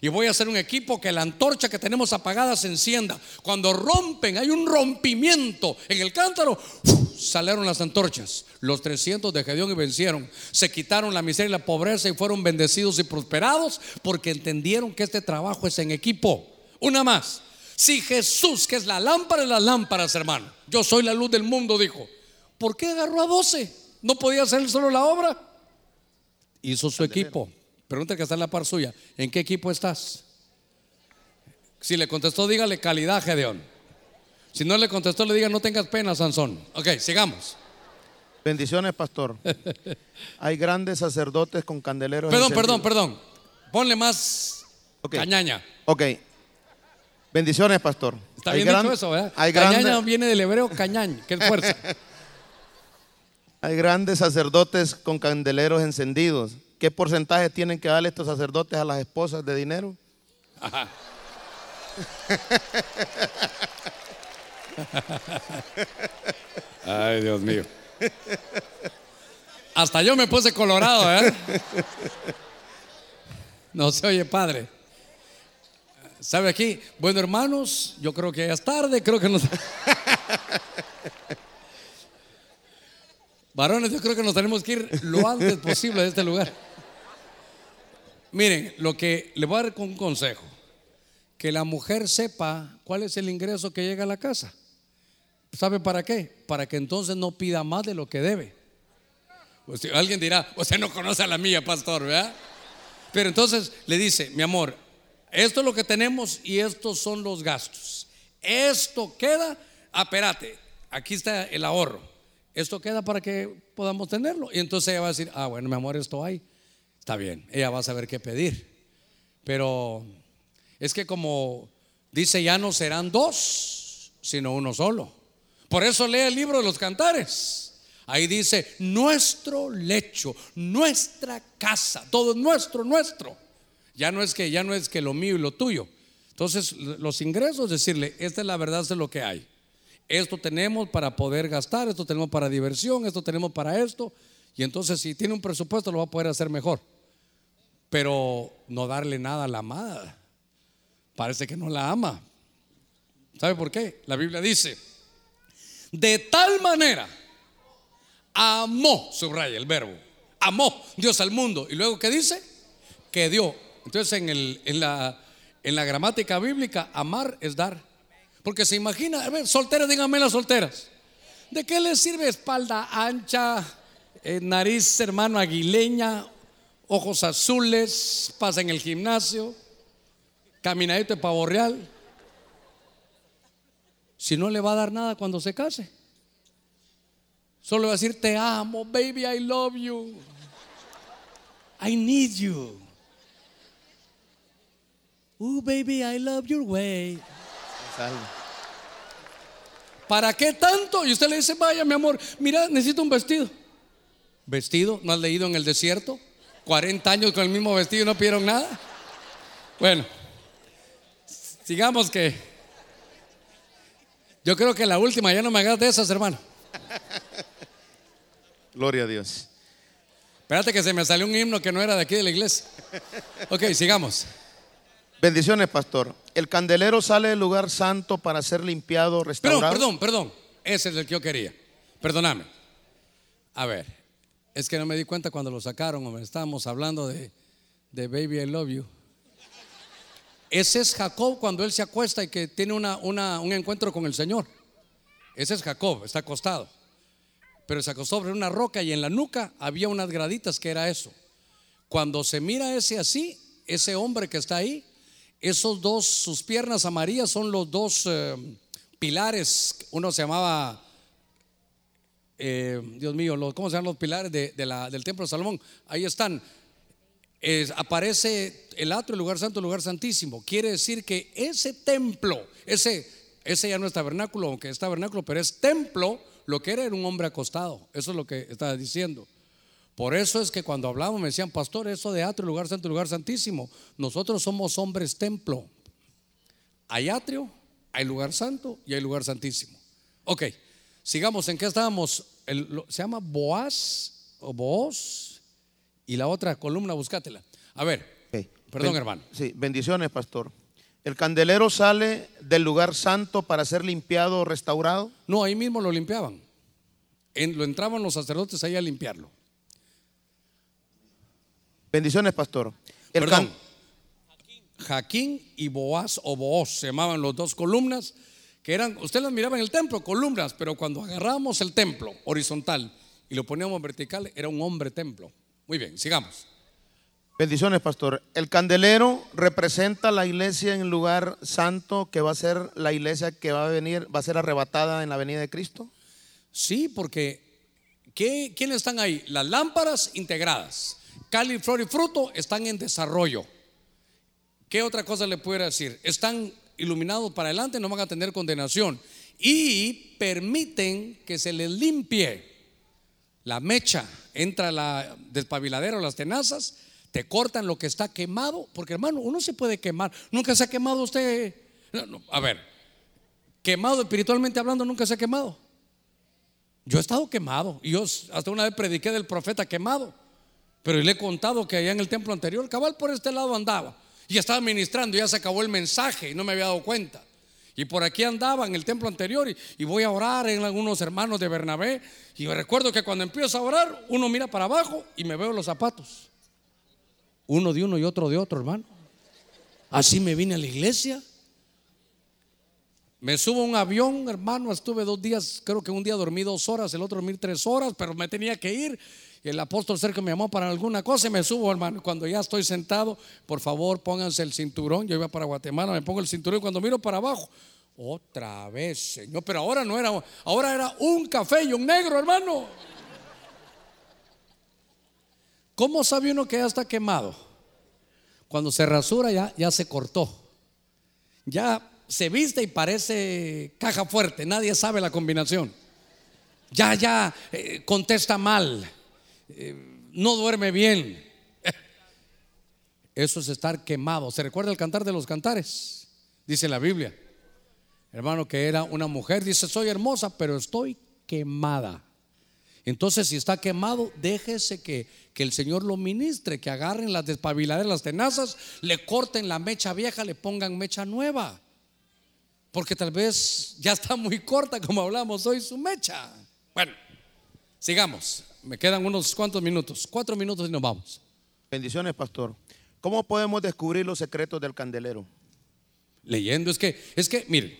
Y voy a hacer un equipo que la antorcha que tenemos apagada se encienda. Cuando rompen, hay un rompimiento en el cántaro, salieron las antorchas. Los 300 de Gedeón y vencieron. Se quitaron la miseria y la pobreza y fueron bendecidos y prosperados porque entendieron que este trabajo es en equipo. Una más. Si Jesús, que es la lámpara de las lámparas, hermano, yo soy la luz del mundo, dijo, ¿por qué agarró a 12? No podía hacer solo la obra. Hizo su equipo. Pregunta que está en la par suya. ¿En qué equipo estás? Si le contestó, dígale calidad, Gedeón. Si no le contestó, le diga no tengas pena, Sansón. Ok, sigamos. Bendiciones, pastor. (laughs) Hay grandes sacerdotes con candeleros. Perdón, perdón, encendidos. perdón. Ponle más Ok. cañaña. Ok. Bendiciones, pastor. Está Hay bien gran- dicho eso, ¿verdad? Hay cañaña grandes, viene del hebreo cañañ, que es fuerza. (laughs) hay grandes sacerdotes con candeleros encendidos. ¿Qué porcentaje tienen que darle estos sacerdotes a las esposas de dinero? (laughs) Ay, Dios mío. Hasta yo me puse colorado, ¿eh? No se oye, padre. ¿Sabe aquí? Bueno, hermanos, yo creo que ya es tarde, creo que nos... (laughs) Varones, yo creo que nos tenemos que ir lo antes posible de este lugar. Miren, lo que le voy a dar con un consejo, que la mujer sepa cuál es el ingreso que llega a la casa. ¿Sabe para qué? Para que entonces no pida más de lo que debe. Pues, alguien dirá, usted no conoce a la mía, pastor, ¿verdad? Pero entonces le dice, mi amor, esto es lo que tenemos y estos son los gastos. Esto queda, ah, espérate, aquí está el ahorro. Esto queda para que podamos tenerlo. Y entonces ella va a decir, ah, bueno, mi amor, esto hay. Está bien, ella va a saber qué pedir. Pero es que como dice, ya no serán dos, sino uno solo. Por eso lee el libro de los cantares. Ahí dice, nuestro lecho, nuestra casa, todo es nuestro, nuestro. Ya no es que ya no es que lo mío y lo tuyo. Entonces, los ingresos decirle, esta es la verdad, es lo que hay. Esto tenemos para poder gastar, esto tenemos para diversión, esto tenemos para esto. Y entonces, si tiene un presupuesto, lo va a poder hacer mejor. Pero no darle nada a la amada. Parece que no la ama. ¿Sabe por qué? La Biblia dice, de tal manera amó, subraya el verbo, amó Dios al mundo. Y luego, ¿qué dice? Que dio. Entonces, en, el, en, la, en la gramática bíblica, amar es dar. Porque se imagina, a ver, solteras, díganme las solteras. ¿De qué les sirve espalda ancha, eh, nariz, hermano, aguileña, ojos azules, pasa en el gimnasio, caminadito de pavo real? Si no le va a dar nada cuando se case. Solo va a decir, te amo, baby, I love you. I need you. Ooh, baby, I love your way. ¿Para qué tanto? Y usted le dice, vaya, mi amor, mira, necesito un vestido. ¿Vestido? ¿No has leído en el desierto? 40 años con el mismo vestido y no pidieron nada. Bueno, sigamos que yo creo que la última ya no me hagas de esas, hermano. Gloria a Dios. Espérate que se me salió un himno que no era de aquí de la iglesia. Ok, sigamos. Bendiciones, pastor. El candelero sale del lugar santo para ser limpiado, Perdón, restaurado. perdón, perdón. Ese es el que yo quería. Perdóname. A ver, es que no me di cuenta cuando lo sacaron. Estábamos hablando de, de Baby I Love You. Ese es Jacob cuando él se acuesta y que tiene una, una- un encuentro con el Señor. Ese es Jacob, está acostado. Pero se acostó sobre una roca y en la nuca había unas graditas que era eso. Cuando se mira ese así, ese hombre que está ahí, esos dos, sus piernas amarillas son los dos eh, pilares. Uno se llamaba, eh, Dios mío, los- ¿cómo se llaman los pilares de, la- del templo de Salomón? Ahí están. Es- aparece el atrio, el lugar santo, el lugar santísimo. Quiere decir que ese templo, ese, ese ya no es tabernáculo, aunque es tabernáculo, pero es templo, lo que era era un hombre acostado. Eso es lo que está diciendo. Por eso es que cuando hablamos me decían, pastor, eso de atrio, lugar santo, lugar santísimo. Nosotros somos hombres templo. Hay atrio, hay lugar santo y hay lugar santísimo. Ok, sigamos, ¿en qué estábamos? El- lo- se llama Boaz o Boaz y la otra columna, búscatela. A ver, perdón Ben- hermano. Sí, bendiciones, pastor. El candelero sale del lugar santo para ser limpiado, restaurado. No, ahí mismo lo limpiaban. En- lo entraban los sacerdotes ahí a limpiarlo. Bendiciones, pastor. El Perdón. can- Jaquín y Boaz o Booz se llamaban los dos columnas que eran, usted las miraba en el templo, columnas, pero cuando agarrábamos el templo horizontal y lo poníamos vertical, era un hombre templo. Muy bien, sigamos. Bendiciones, pastor. El candelero representa la iglesia en el lugar santo que va a ser la iglesia que va a venir, va a ser arrebatada en la venida de Cristo. Sí, porque ¿qué, ¿quiénes están ahí? Las lámparas integradas. Cali, flor y fruto están en desarrollo. ¿Qué otra cosa le pudiera decir? Están iluminados para adelante, no van a tener condenación. Y permiten que se les limpie la mecha, entra la despabiladera o las tenazas, te cortan lo que está quemado, porque hermano, uno se puede quemar. Nunca se ha quemado usted. No, no, a ver, quemado espiritualmente hablando, nunca se ha quemado. Yo he estado quemado y yo hasta una vez prediqué del profeta quemado, pero le he contado que allá en el templo anterior, cabal por este lado andaba y estaba ministrando, ya se acabó el mensaje y no me había dado cuenta. Y por aquí andaba en el templo anterior y, voy a orar en algunos hermanos de Bernabé. Y recuerdo que cuando empiezo a orar, uno mira para abajo y me veo los zapatos. Uno de uno y otro de otro, hermano. Así me vine a la iglesia. Me subo a un avión, hermano, estuve dos días, creo que un día dormí dos horas, el otro dormí tres horas, pero me tenía que ir. El apóstol Sergio me llamó para alguna cosa y me subo, hermano. Cuando ya estoy sentado, por favor, pónganse el cinturón. Yo iba para Guatemala, me pongo el cinturón y cuando miro para abajo, otra vez, Señor. Pero ahora no era, ahora era un café y un negro, hermano. ¿Cómo sabe uno que ya está quemado? Cuando se rasura ya, ya se cortó. Ya se viste y parece caja fuerte, nadie sabe la combinación. Ya, ya eh, contesta mal, eh, no duerme bien. Eso es estar quemado. ¿Se recuerda el cantar de los cantares? Dice la Biblia. Hermano, que era una mujer, dice, soy hermosa, pero estoy quemada. Entonces, si está quemado, déjese que, que el Señor lo ministre, que agarren las despabiladeras, las tenazas, le corten la mecha vieja, le pongan mecha nueva. Porque tal vez ya está muy corta, como hablamos hoy, su mecha. Bueno, sigamos. Me quedan unos cuantos minutos, cuatro minutos y nos vamos. Bendiciones, pastor. ¿Cómo podemos descubrir los secretos del candelero? Leyendo, es que, es que, mire,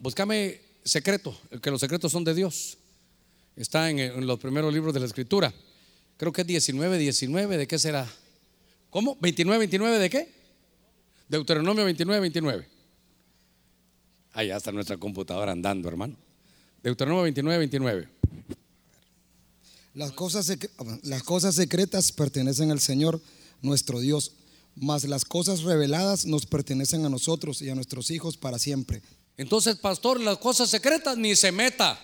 búscame secreto, que los secretos son de Dios. Está en, en los primeros libros de la Escritura. Creo que es 19, 19, ¿de qué será? ¿Cómo? ¿29, 29 de qué? Deuteronomio 29, 29. Allá está nuestra computadora andando, hermano. Deuteronomio 29, 29. Las cosas, las cosas secretas pertenecen al Señor, nuestro Dios, mas las cosas reveladas nos pertenecen a nosotros y a nuestros hijos para siempre. Entonces, pastor, las cosas secretas ni se meta.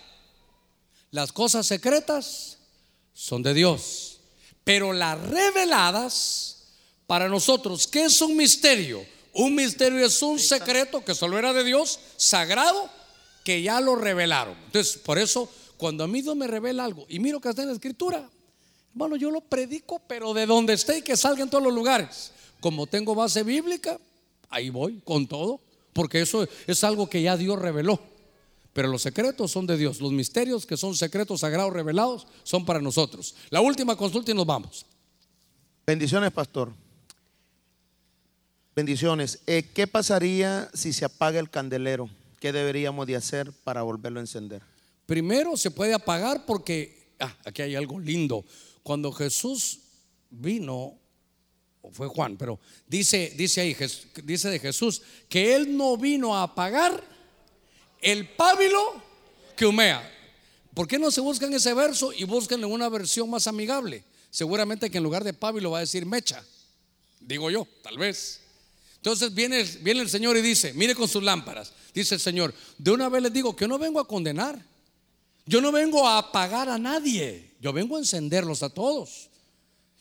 Las cosas secretas son de Dios. Pero las reveladas para nosotros, ¿qué es un misterio? Un misterio es un secreto que solo era de Dios, sagrado, que ya lo revelaron. Entonces, por eso, cuando a mí Dios me revela algo y miro que está en la escritura, hermano, yo lo predico, pero de donde esté y que salga en todos los lugares. Como tengo base bíblica, ahí voy con todo, porque eso es algo que ya Dios reveló. Pero los secretos son de Dios, los misterios que son secretos sagrados revelados son para nosotros. La última consulta y nos vamos. Bendiciones, pastor. Bendiciones. Eh, ¿Qué pasaría si se apaga el candelero? ¿Qué deberíamos de hacer para volverlo a encender? Primero se puede apagar porque, ah, aquí hay algo lindo. Cuando Jesús vino, fue Juan, pero dice, dice ahí, dice de Jesús, que él no vino a apagar el pábilo que humea. ¿Por qué no se buscan ese verso y buscan una versión más amigable? Seguramente que en lugar de pábilo va a decir mecha, digo yo, tal vez. Entonces viene, viene el Señor y dice, mire con sus lámparas, dice el Señor, de una vez les digo que no vengo a condenar, yo no vengo a apagar a nadie, yo vengo a encenderlos a todos.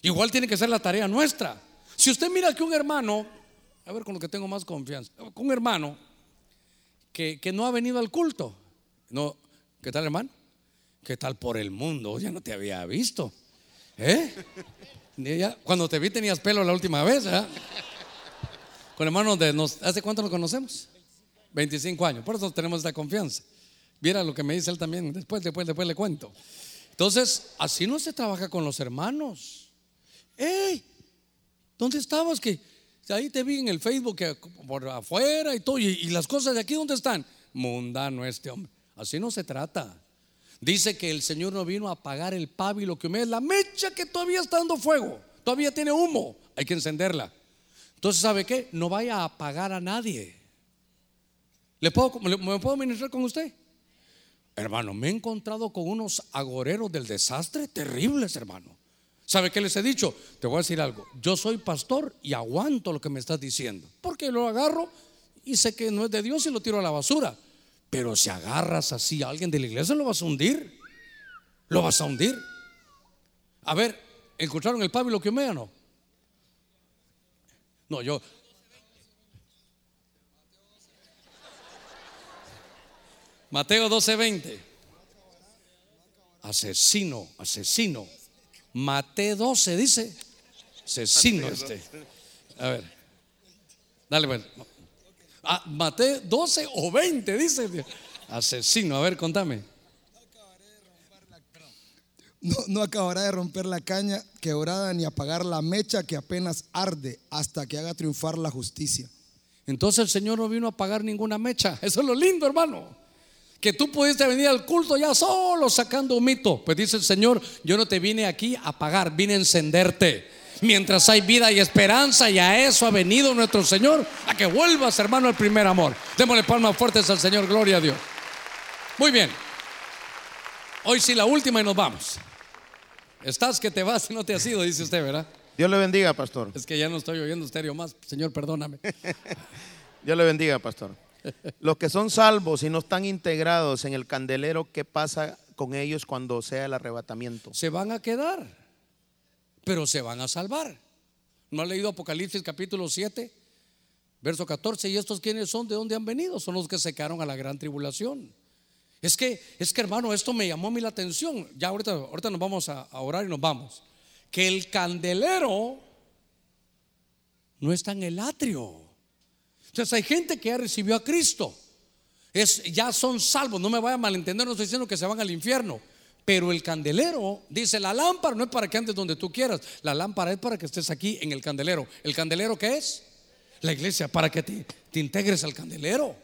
Igual tiene que ser la tarea nuestra. Si usted mira que un hermano, a ver con lo que tengo más confianza, con un hermano que, que no ha venido al culto, no, ¿qué tal hermano? ¿Qué tal por el mundo? Ya no te había visto. ¿Eh? Cuando te vi tenías pelo la última vez, ¿verdad? Con hermanos de nos, ¿hace cuánto nos conocemos? 25 años. Por eso tenemos esta confianza. Viera lo que me dice él también. Después, después, después le cuento. Entonces, así no se trabaja con los hermanos. ¡Ey! ¿Dónde estabas? Que ahí te vi en el Facebook por afuera y todo. Y, las cosas de aquí, ¿dónde están? Mundano este hombre. Así no se trata. Dice que el Señor no vino a apagar el pábilo que me es la mecha que todavía está dando fuego, todavía tiene humo, hay que encenderla. Entonces, ¿sabe qué? No vaya a apagar a nadie. ¿Le puedo, ¿Me puedo ministrar con usted? Hermano, me he encontrado con unos agoreros del desastre terribles, hermano. ¿Sabe qué les he dicho? Te voy a decir algo. Yo soy pastor y aguanto lo que me estás diciendo. Porque lo agarro y sé que no es de Dios y lo tiro a la basura. Pero si agarras así a alguien de la iglesia, lo vas a hundir. Lo vas a hundir. A ver, ¿encontraron el pábilo que me no? No, yo. Mateo 12:20. Asesino, asesino. Mateo 12 dice. Asesino este. A ver. Dale, bueno. Ah, Mateo 12 o 20 dice. Asesino. A ver, contame. No, no, acabará de romper la caña quebrada ni apagar la mecha que apenas arde hasta que haga triunfar la justicia. Entonces el Señor no vino a apagar ninguna mecha. Eso es lo lindo, hermano. Que tú pudiste venir al culto ya solo sacando un mito. Pues dice el Señor, yo no te vine aquí a apagar, vine a encenderte. Mientras hay vida y esperanza y a eso ha venido nuestro Señor, a que vuelvas hermano al primer amor. Démosle palmas fuertes al Señor, gloria a Dios. Muy bien. Hoy sí la última y nos vamos. Estás que te vas y no te has ido, dice usted, ¿verdad? Dios le bendiga, pastor. Es que ya no estoy oyendo estéreo más. Señor, perdóname. (laughs) Dios le bendiga, pastor. Los que son salvos y no están integrados en el candelero, ¿qué pasa con ellos cuando sea el arrebatamiento? Se van a quedar, pero se van a salvar. ¿No ha leído Apocalipsis capítulo 7, verso 14? ¿Y estos quiénes son? ¿De dónde han venido? Son los que se quedaron a la gran tribulación. Es que, es que hermano, esto me llamó a mí la atención. Ya ahorita, ahorita nos vamos a, orar y nos vamos. Que el candelero no está en el atrio. Entonces hay gente que ya recibió a Cristo. Es, ya son salvos, no me vaya a malentender, no estoy diciendo que se van al infierno. Pero el candelero, dice, la lámpara no es para que andes donde tú quieras, la lámpara es para que estés aquí en el candelero. ¿El candelero qué es? La iglesia, para que te, te integres al candelero.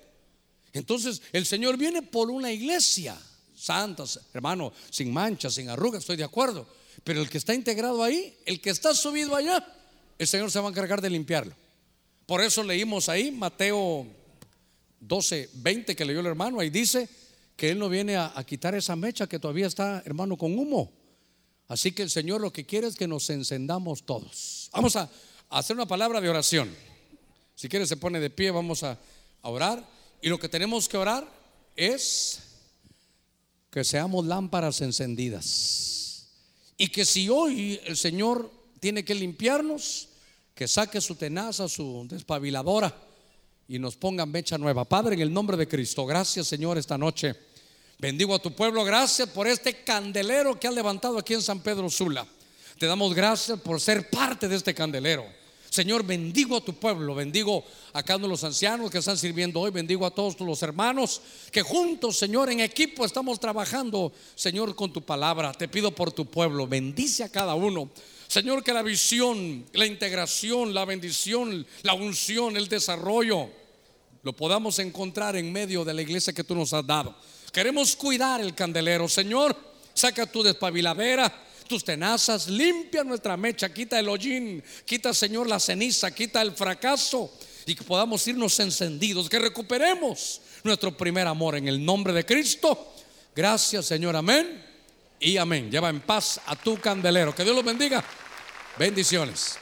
Entonces el Señor viene por una iglesia santa, hermano, sin manchas, sin arrugas, estoy de acuerdo. Pero el que está integrado ahí, el que está subido allá, el Señor se va a encargar de limpiarlo. Por eso leímos ahí Mateo 12, 20 que leyó el hermano, ahí dice que Él no viene a, quitar esa mecha que todavía está, hermano, con humo. Así que el Señor lo que quiere es que nos encendamos todos. Vamos a, hacer una palabra de oración. Si quiere se pone de pie, vamos a orar. Y lo que tenemos que orar es que seamos lámparas encendidas. Y que si hoy el Señor tiene que limpiarnos, que saque su tenaza, su despabiladora y nos ponga mecha nueva. Padre, en el nombre de Cristo, gracias Señor esta noche. Bendigo a tu pueblo, gracias por este candelero que ha levantado aquí en San Pedro Sula. Te damos gracias por ser parte de este candelero. Señor, bendigo a tu pueblo, bendigo a cada uno de los ancianos que están sirviendo hoy, bendigo a todos los hermanos que juntos, Señor, en equipo estamos trabajando, Señor, con tu palabra. Te pido por tu pueblo, bendice a cada uno. Señor, que la visión, la integración, la bendición, la unción, el desarrollo, lo podamos encontrar en medio de la iglesia que tú nos has dado. Queremos cuidar el candelero, Señor. Saca tu despabiladera tus tenazas, limpia nuestra mecha, quita el hollín, quita, Señor, la ceniza, quita el fracaso y que podamos irnos encendidos, que recuperemos nuestro primer amor en el nombre de Cristo. Gracias, Señor, amén y amén. Lleva en paz a tu candelero. Que Dios los bendiga. Bendiciones.